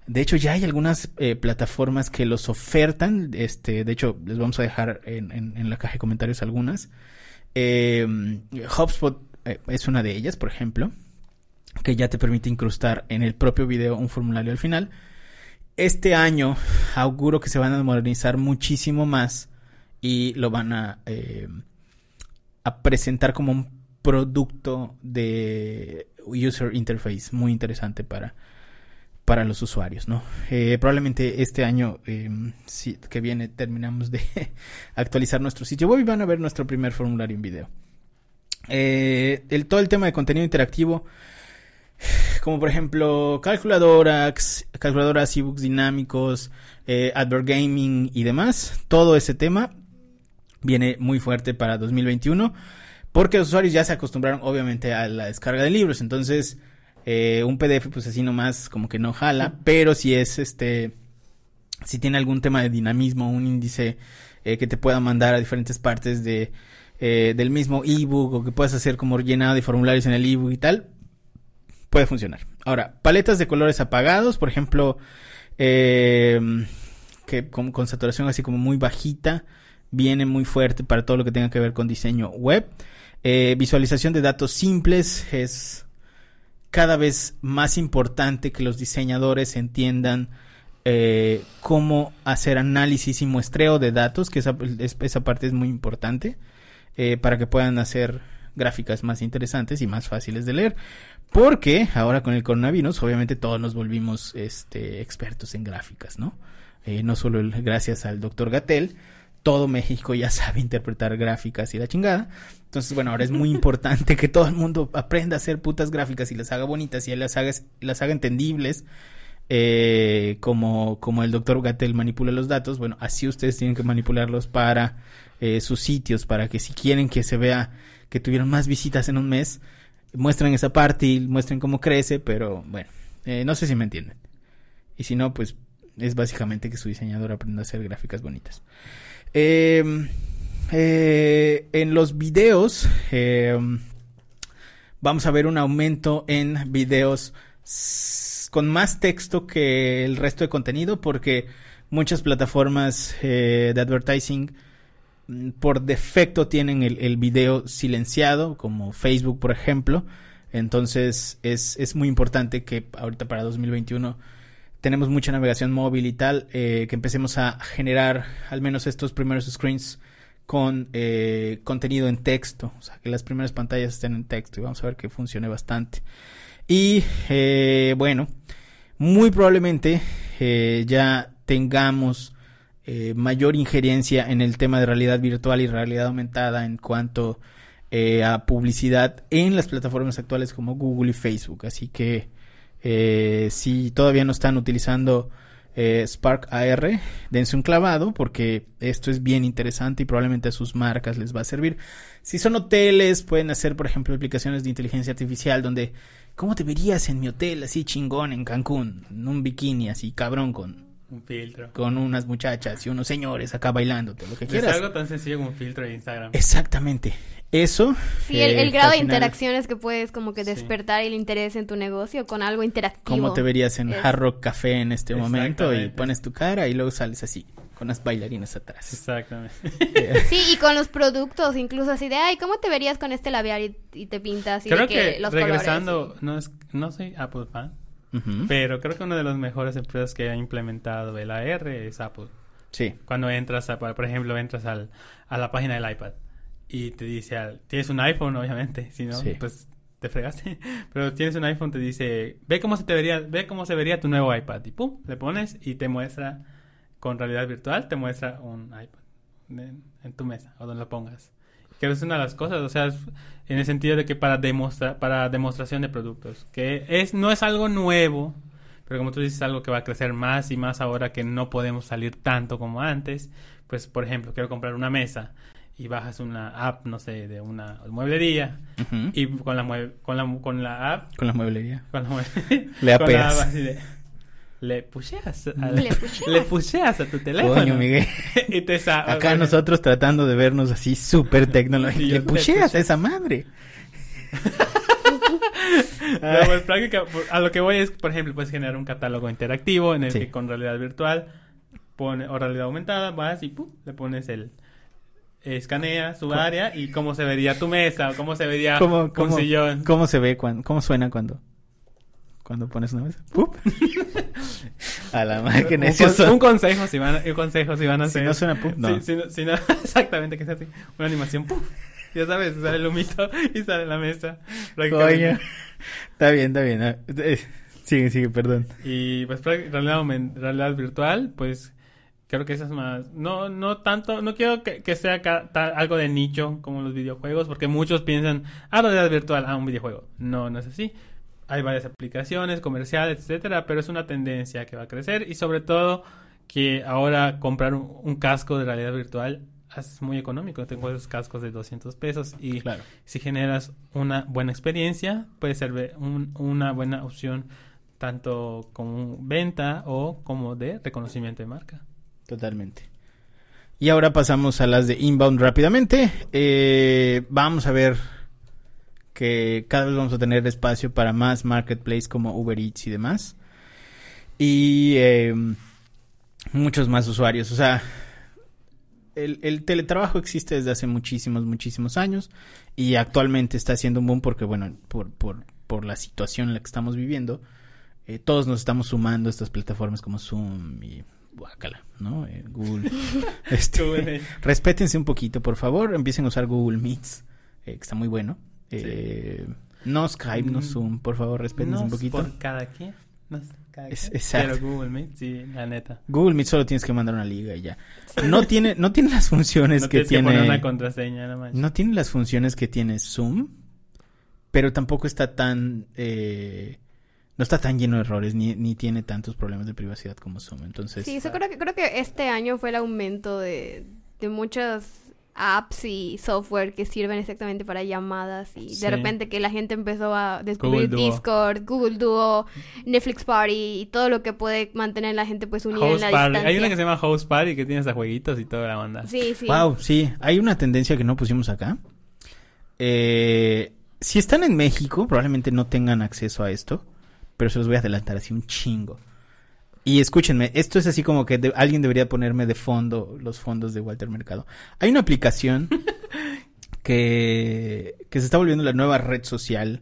De hecho, ya hay algunas eh, plataformas que los ofertan. Este, de hecho, les vamos a dejar en, en- en la caja de comentarios algunas. Eh, eh, es una de ellas, por ejemplo, que ya te permite incrustar en el propio video un formulario al final. Este año auguro que se van a modernizar muchísimo más y lo van a, eh, a presentar como un producto de user interface muy interesante para, para los usuarios, ¿no? Eh, probablemente este año eh, sí, que viene terminamos de actualizar nuestro sitio web y van a ver nuestro primer formulario en video. Eh, el, todo el tema de contenido interactivo, como por ejemplo calculadoras, calculadoras, ebooks dinámicos, eh, advert gaming y demás, todo ese tema viene muy fuerte para 2021 porque los usuarios ya se acostumbraron obviamente a la descarga de libros, entonces eh, un PDF pues así nomás como que no jala, pero si es este, si tiene algún tema de dinamismo, un índice eh, que te pueda mandar a diferentes partes de, eh, del mismo ebook o que puedas hacer como llenado de formularios en el ebook y tal, puede funcionar. Ahora, paletas de colores apagados, por ejemplo, eh, que con, saturación así como muy bajita, viene muy fuerte para todo lo que tenga que ver con diseño web. Eh, visualización de datos simples es cada vez más importante que los diseñadores entiendan eh, cómo hacer análisis y muestreo de datos, que esa, es- esa parte es muy importante eh, para que puedan hacer gráficas más interesantes y más fáciles de leer. Porque ahora con el coronavirus, obviamente todos nos volvimos este, expertos en gráficas, ¿no? Eh, no solo el- gracias al doctor Gatel, todo México ya sabe interpretar gráficas y la chingada. Entonces, bueno, ahora es muy importante que todo el mundo aprenda a hacer putas gráficas y las haga bonitas y las haga, las haga entendibles. eh, como, como el doctor Gatel manipula los datos, bueno, así ustedes tienen que manipularlos para eh, sus sitios, para que si quieren que se vea que tuvieron más visitas en un mes, muestren esa parte y muestren cómo crece, pero bueno, eh, no sé si me entienden. Y si no, pues es básicamente que su diseñador aprenda a hacer gráficas bonitas. Eh, eh, en los videos eh, vamos a ver un aumento en videos con más texto que el resto de contenido porque muchas plataformas eh, de advertising por defecto tienen el, video silenciado como Facebook por ejemplo entonces es, es muy importante que ahorita para 2021 tenemos mucha navegación móvil y tal, eh, que empecemos a generar al menos estos primeros screens con eh, contenido en texto, o sea, que las primeras pantallas estén en texto y vamos a ver que funcione bastante. Y eh, bueno, muy probablemente ya tengamos eh, mayor injerencia en el tema de realidad virtual y realidad aumentada en cuanto eh, a publicidad en las plataformas actuales como Google y Facebook. Así que eh, si todavía no están utilizando Spark AR, dense un clavado porque esto es bien interesante y probablemente a sus marcas les va a servir. Si son hoteles, pueden hacer, por ejemplo, aplicaciones de inteligencia artificial donde, ¿cómo te verías en mi hotel así chingón en Cancún? En un bikini así cabrón con Un filtro. con unas muchachas y unos señores acá bailándote, lo que Es quieras. algo tan sencillo como un filtro de Instagram. Exactamente. Eso. Sí, el, eh, el grado al de final, interacciones que puedes como que Sí. despertar el interés en tu negocio con algo interactivo. Como te verías en Es- Hard Rock Café en este momento y pones tu cara y luego sales así, con unas bailarinas atrás. Exactamente. Sí, y con los productos, incluso así de, ay, ¿cómo te verías con este labial? Y, y te pintas y creo de que, que los regresando, colores. no es, no soy Apple fan, Pero creo que una de las mejores empresas que ha implementado el AR es Apple. Sí. Cuando entras, a, por ejemplo, entras al, a la página del iPad y te dice, al- tienes un iPhone, obviamente, si no, Sí. pues te fregaste. Pero tienes un iPhone, te dice, ve cómo se te vería, ve cómo se vería tu nuevo iPad. Y pum, le pones y te muestra, con realidad virtual, te muestra un iPad en, en tu mesa o donde lo pongas. Que es una de las cosas, o sea, es en el sentido de que para demostrar, para demostración de productos, que es, no es algo nuevo, pero como tú dices, algo que va a crecer más y más ahora que no podemos salir tanto como antes. Pues, por ejemplo, quiero comprar una mesa y bajas una app, no sé, de una mueblería y con la, con la, con la app, Con la mueblería. con la, mue- Le apeas. Le pusheas, a, Le pusheas. le a tu teléfono. Coño, Miguel. y te sa- Acá nosotros tratando de vernos así súper tecnológicos. Le puse- a esa madre. No, pues, práctica- por- a lo que voy es, por ejemplo, puedes generar un catálogo interactivo en el Sí. que con realidad virtual pone, o realidad aumentada vas y ¡pum! le pones el escanea su área y cómo se vería tu mesa o cómo se vería ¿Cómo, un cómo, sillón. cómo se ve cuando, cómo suena cuando, cuando pones una mesa? ¡Pup! a la madre que un, son. un consejo si van a, un consejo si van a Si hacer no suena ¡pup! No. Si no- si no- exactamente que sea así una animación ¡pum! ya sabes sale el humito y sale la mesa. Coño. Está bien, está bien. Eh, Sigue, sigue, perdón. Y pues realidad, realidad virtual, pues creo que eso es más. No, no tanto, no quiero que, que sea ca- ta- algo de nicho como los videojuegos, porque muchos piensan, ah, realidad virtual, ah, un videojuego. No, no es así. Hay varias aplicaciones, comerciales, etcétera, pero es una tendencia que va a crecer y sobre todo que ahora comprar un, un casco de realidad virtual es muy económico. Tengo esos cascos de 200 pesos y Claro. si generas una buena experiencia, puede ser un- una buena opción tanto como venta o como de reconocimiento de marca. Totalmente. Y ahora pasamos a las de inbound rápidamente. Eh, vamos a ver que cada vez vamos a tener espacio para más marketplace como Uber Eats y demás. Y eh, muchos más usuarios. O sea, el, el teletrabajo existe desde hace muchísimos, muchísimos años. Y actualmente está haciendo un boom porque, bueno, por, por, por la situación en la que estamos viviendo, eh, todos nos estamos sumando a estas plataformas como Zoom y guácala, ¿no? Eh, Google. Este, respétense un poquito, por favor. Empiecen a usar Google Meets, eh, que está muy bueno. Eh, No Skype, no Mm. Zoom, por favor, respétense un poquito. por cada quien. No es cada Es- quien. exacto. Pero Google Meet, sí, la neta. Google Meet solo tienes que mandar una liga y ya. No tiene, no tiene las funciones no que tienes que poner tiene. una contraseña. No tiene las funciones que tiene Zoom, pero tampoco está tan eh, no está tan lleno de errores ni, ni tiene tantos problemas de privacidad como Zoom. Entonces, Sí, yo creo que, creo que este año fue el aumento de, de muchas apps y software que sirven exactamente para llamadas y Sí. de repente que la gente empezó a descubrir Google Duo. Discord, Google Duo, Netflix Party y todo lo que puede mantener a la gente pues unida en la Party. distancia. Hay una que se llama Host Party que tiene hasta jueguitos y toda la onda. Sí, sí. wow, sí, hay una tendencia que no pusimos acá. Eh, si están en México, probablemente no tengan acceso a esto, pero se los voy a adelantar así un chingo. Y escúchenme, esto es así como que de- alguien debería ponerme de fondo los fondos de Walter Mercado. Hay una aplicación que, que se está volviendo la nueva red social,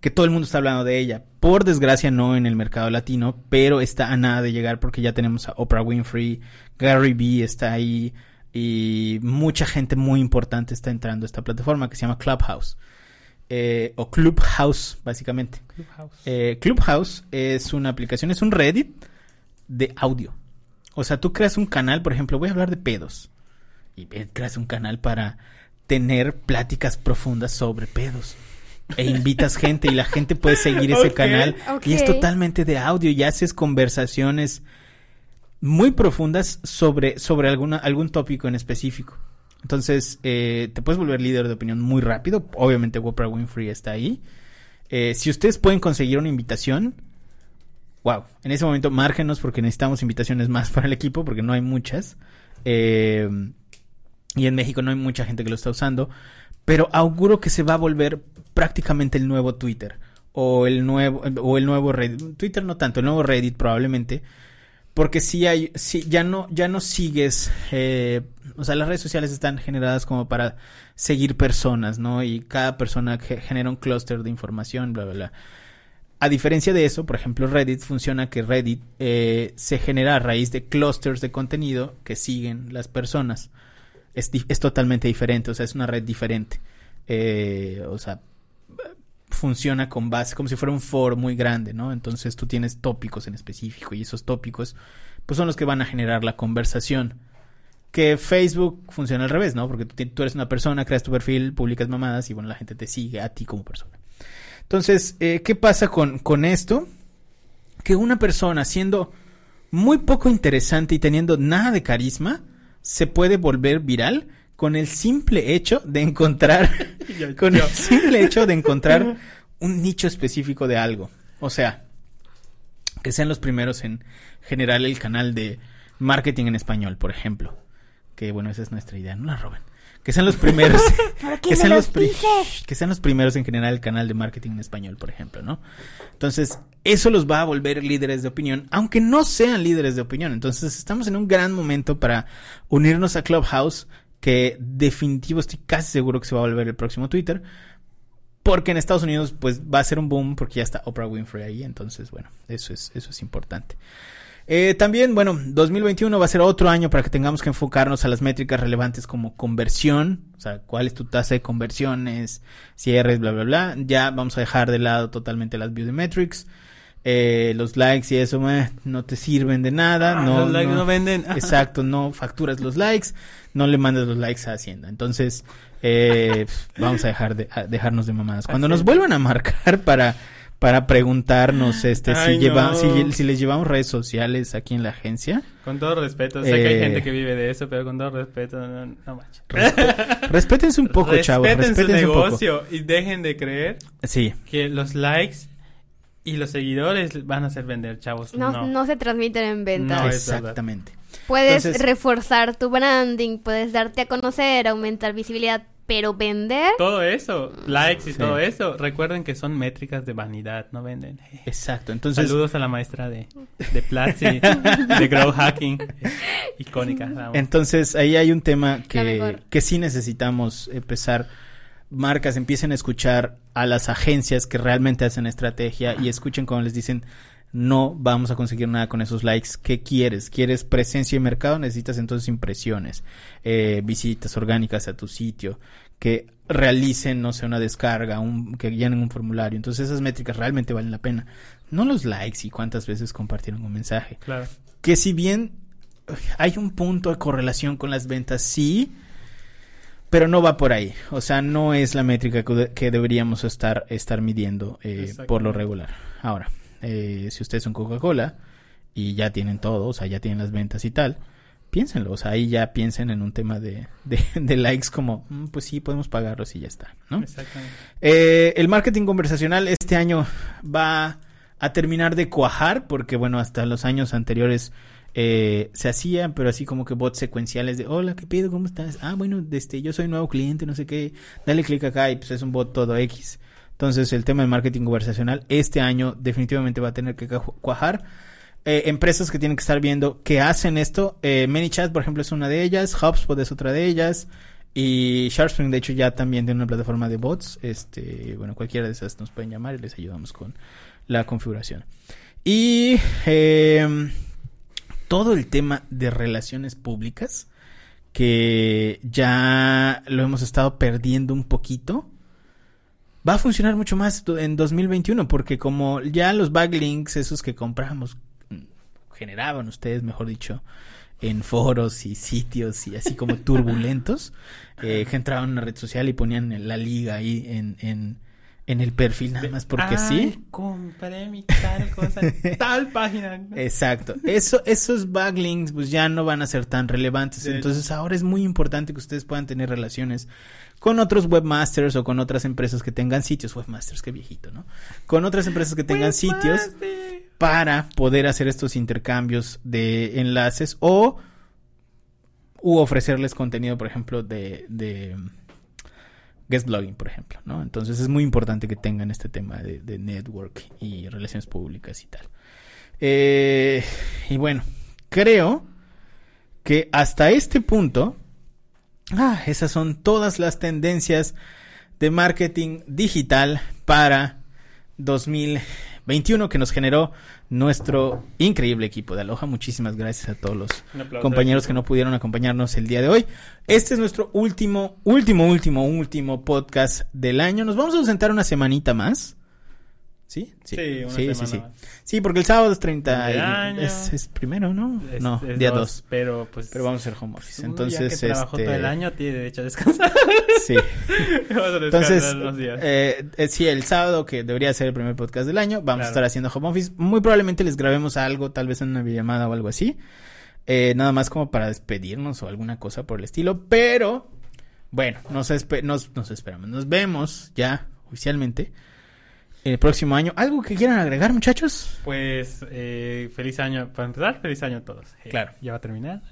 que todo el mundo está hablando de ella. Por desgracia no en el mercado latino, pero está a nada de llegar porque ya tenemos a Oprah Winfrey, Gary Vee está ahí y mucha gente muy importante está entrando a esta plataforma que se llama Clubhouse. Eh, o Clubhouse, básicamente. Clubhouse. Eh, Clubhouse es una aplicación, es un Reddit de audio. O sea, tú creas un canal, por ejemplo, voy a hablar de pedos. Y creas un canal para tener pláticas profundas sobre pedos. E invitas gente y la gente puede seguir ese canal. Y es totalmente de audio y haces conversaciones muy profundas sobre, sobre alguna, algún tópico en específico. Entonces, eh, te puedes volver líder de opinión muy rápido. Obviamente, Oprah Winfrey está ahí. Eh, si ustedes pueden conseguir una invitación, wow. En ese momento, márgenos porque necesitamos invitaciones más para el equipo porque no hay muchas. Eh, y en México no hay mucha gente que lo está usando. Pero auguro que se va a volver prácticamente el nuevo Twitter. O el nuevo, o el nuevo Reddit. Twitter no tanto, el nuevo Reddit probablemente. Porque si hay, si ya no, ya no sigues, eh, o sea, las redes sociales están generadas como para seguir personas, ¿no? Y cada persona genera un clúster de información, bla, bla, bla. A diferencia de eso, por ejemplo, Reddit funciona que Reddit eh, se genera a raíz de clusters de contenido que siguen las personas. Es, totalmente diferente, o sea, es una red diferente. Eh, o sea, funciona con base, como si fuera un foro muy grande, ¿no? Entonces tú tienes tópicos en específico y esos tópicos, pues son los que van a generar la conversación. Que Facebook funciona al revés, ¿no? Porque tú, eres una persona, creas tu perfil, publicas mamadas y bueno, la gente te sigue a ti como persona. Entonces, eh, ¿qué pasa con, con esto? Que una persona siendo muy poco interesante y teniendo nada de carisma, se puede volver viral con el simple hecho de encontrar, con el simple hecho de encontrar un nicho específico de algo. O sea, que sean los primeros en generar el canal de marketing en español, por ejemplo. Que bueno, esa es nuestra idea, no la roben. Que sean los primeros, que, sean los que sean los primeros en generar el canal de marketing en español, por ejemplo, ¿no? Entonces, eso los va a volver líderes de opinión, aunque no sean líderes de opinión. Entonces, estamos en un gran momento para unirnos a Clubhouse que definitivo estoy casi seguro que se va a volver el próximo Twitter. Porque en Estados Unidos pues va a ser un boom porque ya está Oprah Winfrey ahí. Entonces, bueno, eso es, eso es importante. Eh, también, bueno, 2021 va a ser otro año para que tengamos que enfocarnos a las métricas relevantes como conversión, o sea, cuál es tu tasa de conversiones, cierres, bla, bla, bla. Ya vamos a dejar de lado totalmente las metrics. Eh, los likes y eso no te sirven de nada. Ah, no, los likes no, venden. Exacto, no facturas los likes, no le mandas los likes a Hacienda. Entonces, eh, vamos a dejar de dejarnos de mamadas. Cuando nos vuelvan a marcar para para preguntarnos este si, lleva, si, les llevamos redes sociales aquí en la agencia. Con todo respeto, sé que hay gente que vive de eso, pero con todo respeto, no, no respétense un poco, chavos. Respeten su negocio y dejen de creer sí. que los likes y los seguidores van a hacer vender, chavos. No, no. se transmiten en ventas. No, exactamente. Puedes reforzar tu branding, puedes darte a conocer, aumentar visibilidad, pero vender. Todo eso, likes y todo eso, recuerden que son métricas de vanidad, no venden. Exacto, entonces. Saludos a la maestra de, de Platzi, de Grow Hacking, icónica. Entonces, ahí hay un tema que, que sí necesitamos empezar marcas empiecen a escuchar a las agencias que realmente hacen estrategia y escuchen cuando les dicen no vamos a conseguir nada con esos likes. ¿Qué quieres? ¿Quieres presencia en mercado? Necesitas entonces impresiones, eh, visitas orgánicas a tu sitio, que realicen, no sé, una descarga, un, que llenen un formulario. Entonces esas métricas realmente valen la pena. No los likes y cuántas veces compartieron un mensaje. Claro. Que si bien hay un punto de correlación con las ventas, sí, pero no va por ahí. O sea, no es la métrica que, deberíamos estar, estar midiendo eh, por lo regular. Ahora, eh, si ustedes son Coca-Cola y ya tienen todo, o sea, ya tienen las ventas y tal, piénsenlo. O sea, ahí ya piensen en un tema de, de, likes como, mm, pues sí, podemos pagarlos y ya está, ¿no? Exactamente. Eh, el marketing conversacional este año va a terminar de cuajar porque, bueno, hasta los años anteriores eh, se hacían, pero así como que bots secuenciales de hola, ¿qué pido? ¿Cómo estás? Ah, bueno, este, yo soy nuevo cliente, no sé qué, dale clic acá y pues es un bot todo X. Entonces el tema del marketing conversacional este año definitivamente va a tener que cuajar. Eh, empresas que tienen que estar viendo que hacen esto. Eh, ManyChat, por ejemplo, es una de ellas. HubSpot es otra de ellas. Y SharpSpring, de hecho, ya también tiene una plataforma de bots. Este, bueno, cualquiera de esas nos pueden llamar y les ayudamos con la configuración. Y eh, todo el tema de relaciones públicas, que ya lo hemos estado perdiendo un poquito, va a funcionar mucho más en 2021, porque como ya los backlinks, esos que compramos, generaban ustedes, mejor dicho, en foros y sitios y así como turbulentos, eh, que entraban en una red social y ponían la liga ahí en, en en el perfil nada más porque sí. Compré mi tal cosa en tal página. Exacto. Eso, esos backlinks pues ya no van a ser tan relevantes. Entonces ahora es muy importante que ustedes puedan tener relaciones con otros webmasters o con otras empresas que tengan sitios. Webmasters, qué viejito, ¿no? Con otras empresas que tengan sitios. para poder hacer estos intercambios de enlaces o u ofrecerles contenido, por ejemplo, de, de guest blogging, por ejemplo, ¿no? Entonces es muy importante que tengan este tema de, de network y relaciones públicas y tal. Eh, y bueno, creo que hasta este punto, ah, esas son todas las tendencias de marketing digital para 2021 que nos generó nuestro increíble equipo de Aloha. Muchísimas gracias a todos los compañeros que no pudieron acompañarnos el día de hoy. Este es nuestro último, último, último, último podcast del año. Nos vamos a ausentar una semanita más. ¿Sí? Sí, una sí, sí, semana sí. más. Sí, porque el sábado es 30 De y- año. es, es primero, ¿no? Es- no, es día dos, 2. Pero pues. Pero vamos a hacer home office. uno Entonces, ya que trabajó este, todo el año tiene derecho a descansar. sí. vamos a descansar Entonces, unos días. eh, eh, sí, el sábado, que debería ser el primer podcast del año, vamos a estar haciendo home office. Muy probablemente les grabemos algo, tal vez en una videollamada o algo así. Eh, nada más como para despedirnos o alguna cosa por el estilo. Pero, bueno, nos, espe- nos, nos esperamos. Nos vemos ya oficialmente el próximo año. ¿Algo que quieran agregar, muchachos? Pues eh, feliz año, para empezar, feliz año a todos. Eh, Claro. Ya va a terminar.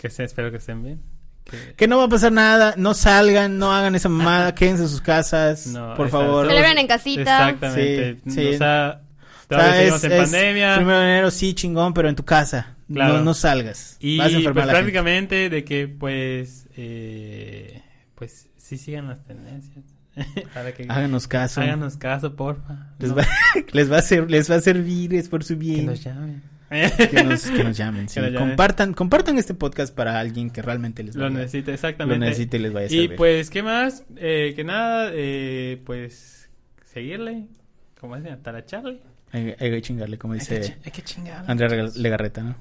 Que se, espero que estén bien. Que, Que no va a pasar nada, no salgan, no hagan esa mamada, quédense en sus casas, no, por esa- favor. Celebren en casita. Exactamente. Sí, sí. O sea, O todavía sea, seguimos es- en es pandemia. Primero de enero, sí, chingón, pero en tu casa. Claro. No, no salgas. Y Vas a enfermar pues a la gente. prácticamente de que pues eh, pues sí sigan las tendencias. Para que Háganos caso. háganos caso, porfa. Les, No, va, les, va a ser, les va a servir, es por su que bien. nos llamen. Que nos, que nos llamen. sí. Que nos llamen. Compartan, compartan este podcast para alguien que realmente les Lo vaya- lo exactamente. necesite y les vaya a Y servir. pues, ¿qué más? Eh, que nada, eh, pues seguirle. ¿Cómo es? Talacharle. hay, hay que chingarle, como Hay que, dice hay que. Andrea Legarreta, ¿no?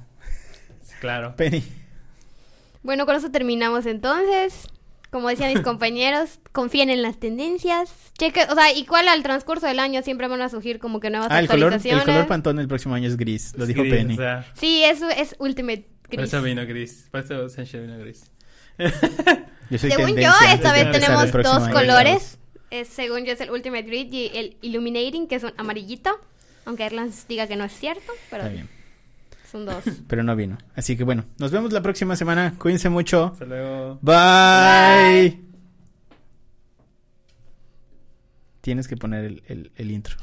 Claro. Penny. Bueno, con eso terminamos entonces. Como decían mis compañeros, confíen en las tendencias. Cheque, o sea, igual al transcurso del año siempre van a surgir como que nuevas Ah, el color, el actualizaciones. color pantón el próximo año es gris. Lo Es dijo gris, Penny. o sea, Sí, eso es Ultimate por Gris. eso vino gris. Por eso Senshi vino gris. Yo soy Según yo, esta vez tenemos dos año. colores. Es, según yo es el Ultimate Grid y el Illuminating, que es un amarillito. Aunque Erlans diga que no es cierto, pero Está bien. Son dos. Pero no vino. Así que bueno, nos vemos la próxima semana. Cuídense mucho. Hasta luego. Bye. Tienes que poner el, el- el intro.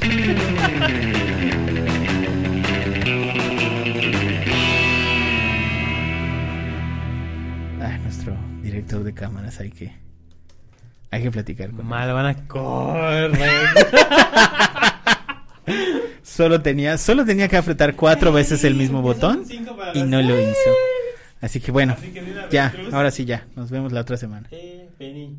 Ah, nuestro director de cámaras hay que hay que platicar con él. Mal, van a correr. Solo tenía solo tenía que apretar cuatro veces el mismo botón y no lo hizo. Así que bueno, Así que ya, ahora sí ya. Nos vemos la otra semana. Eh.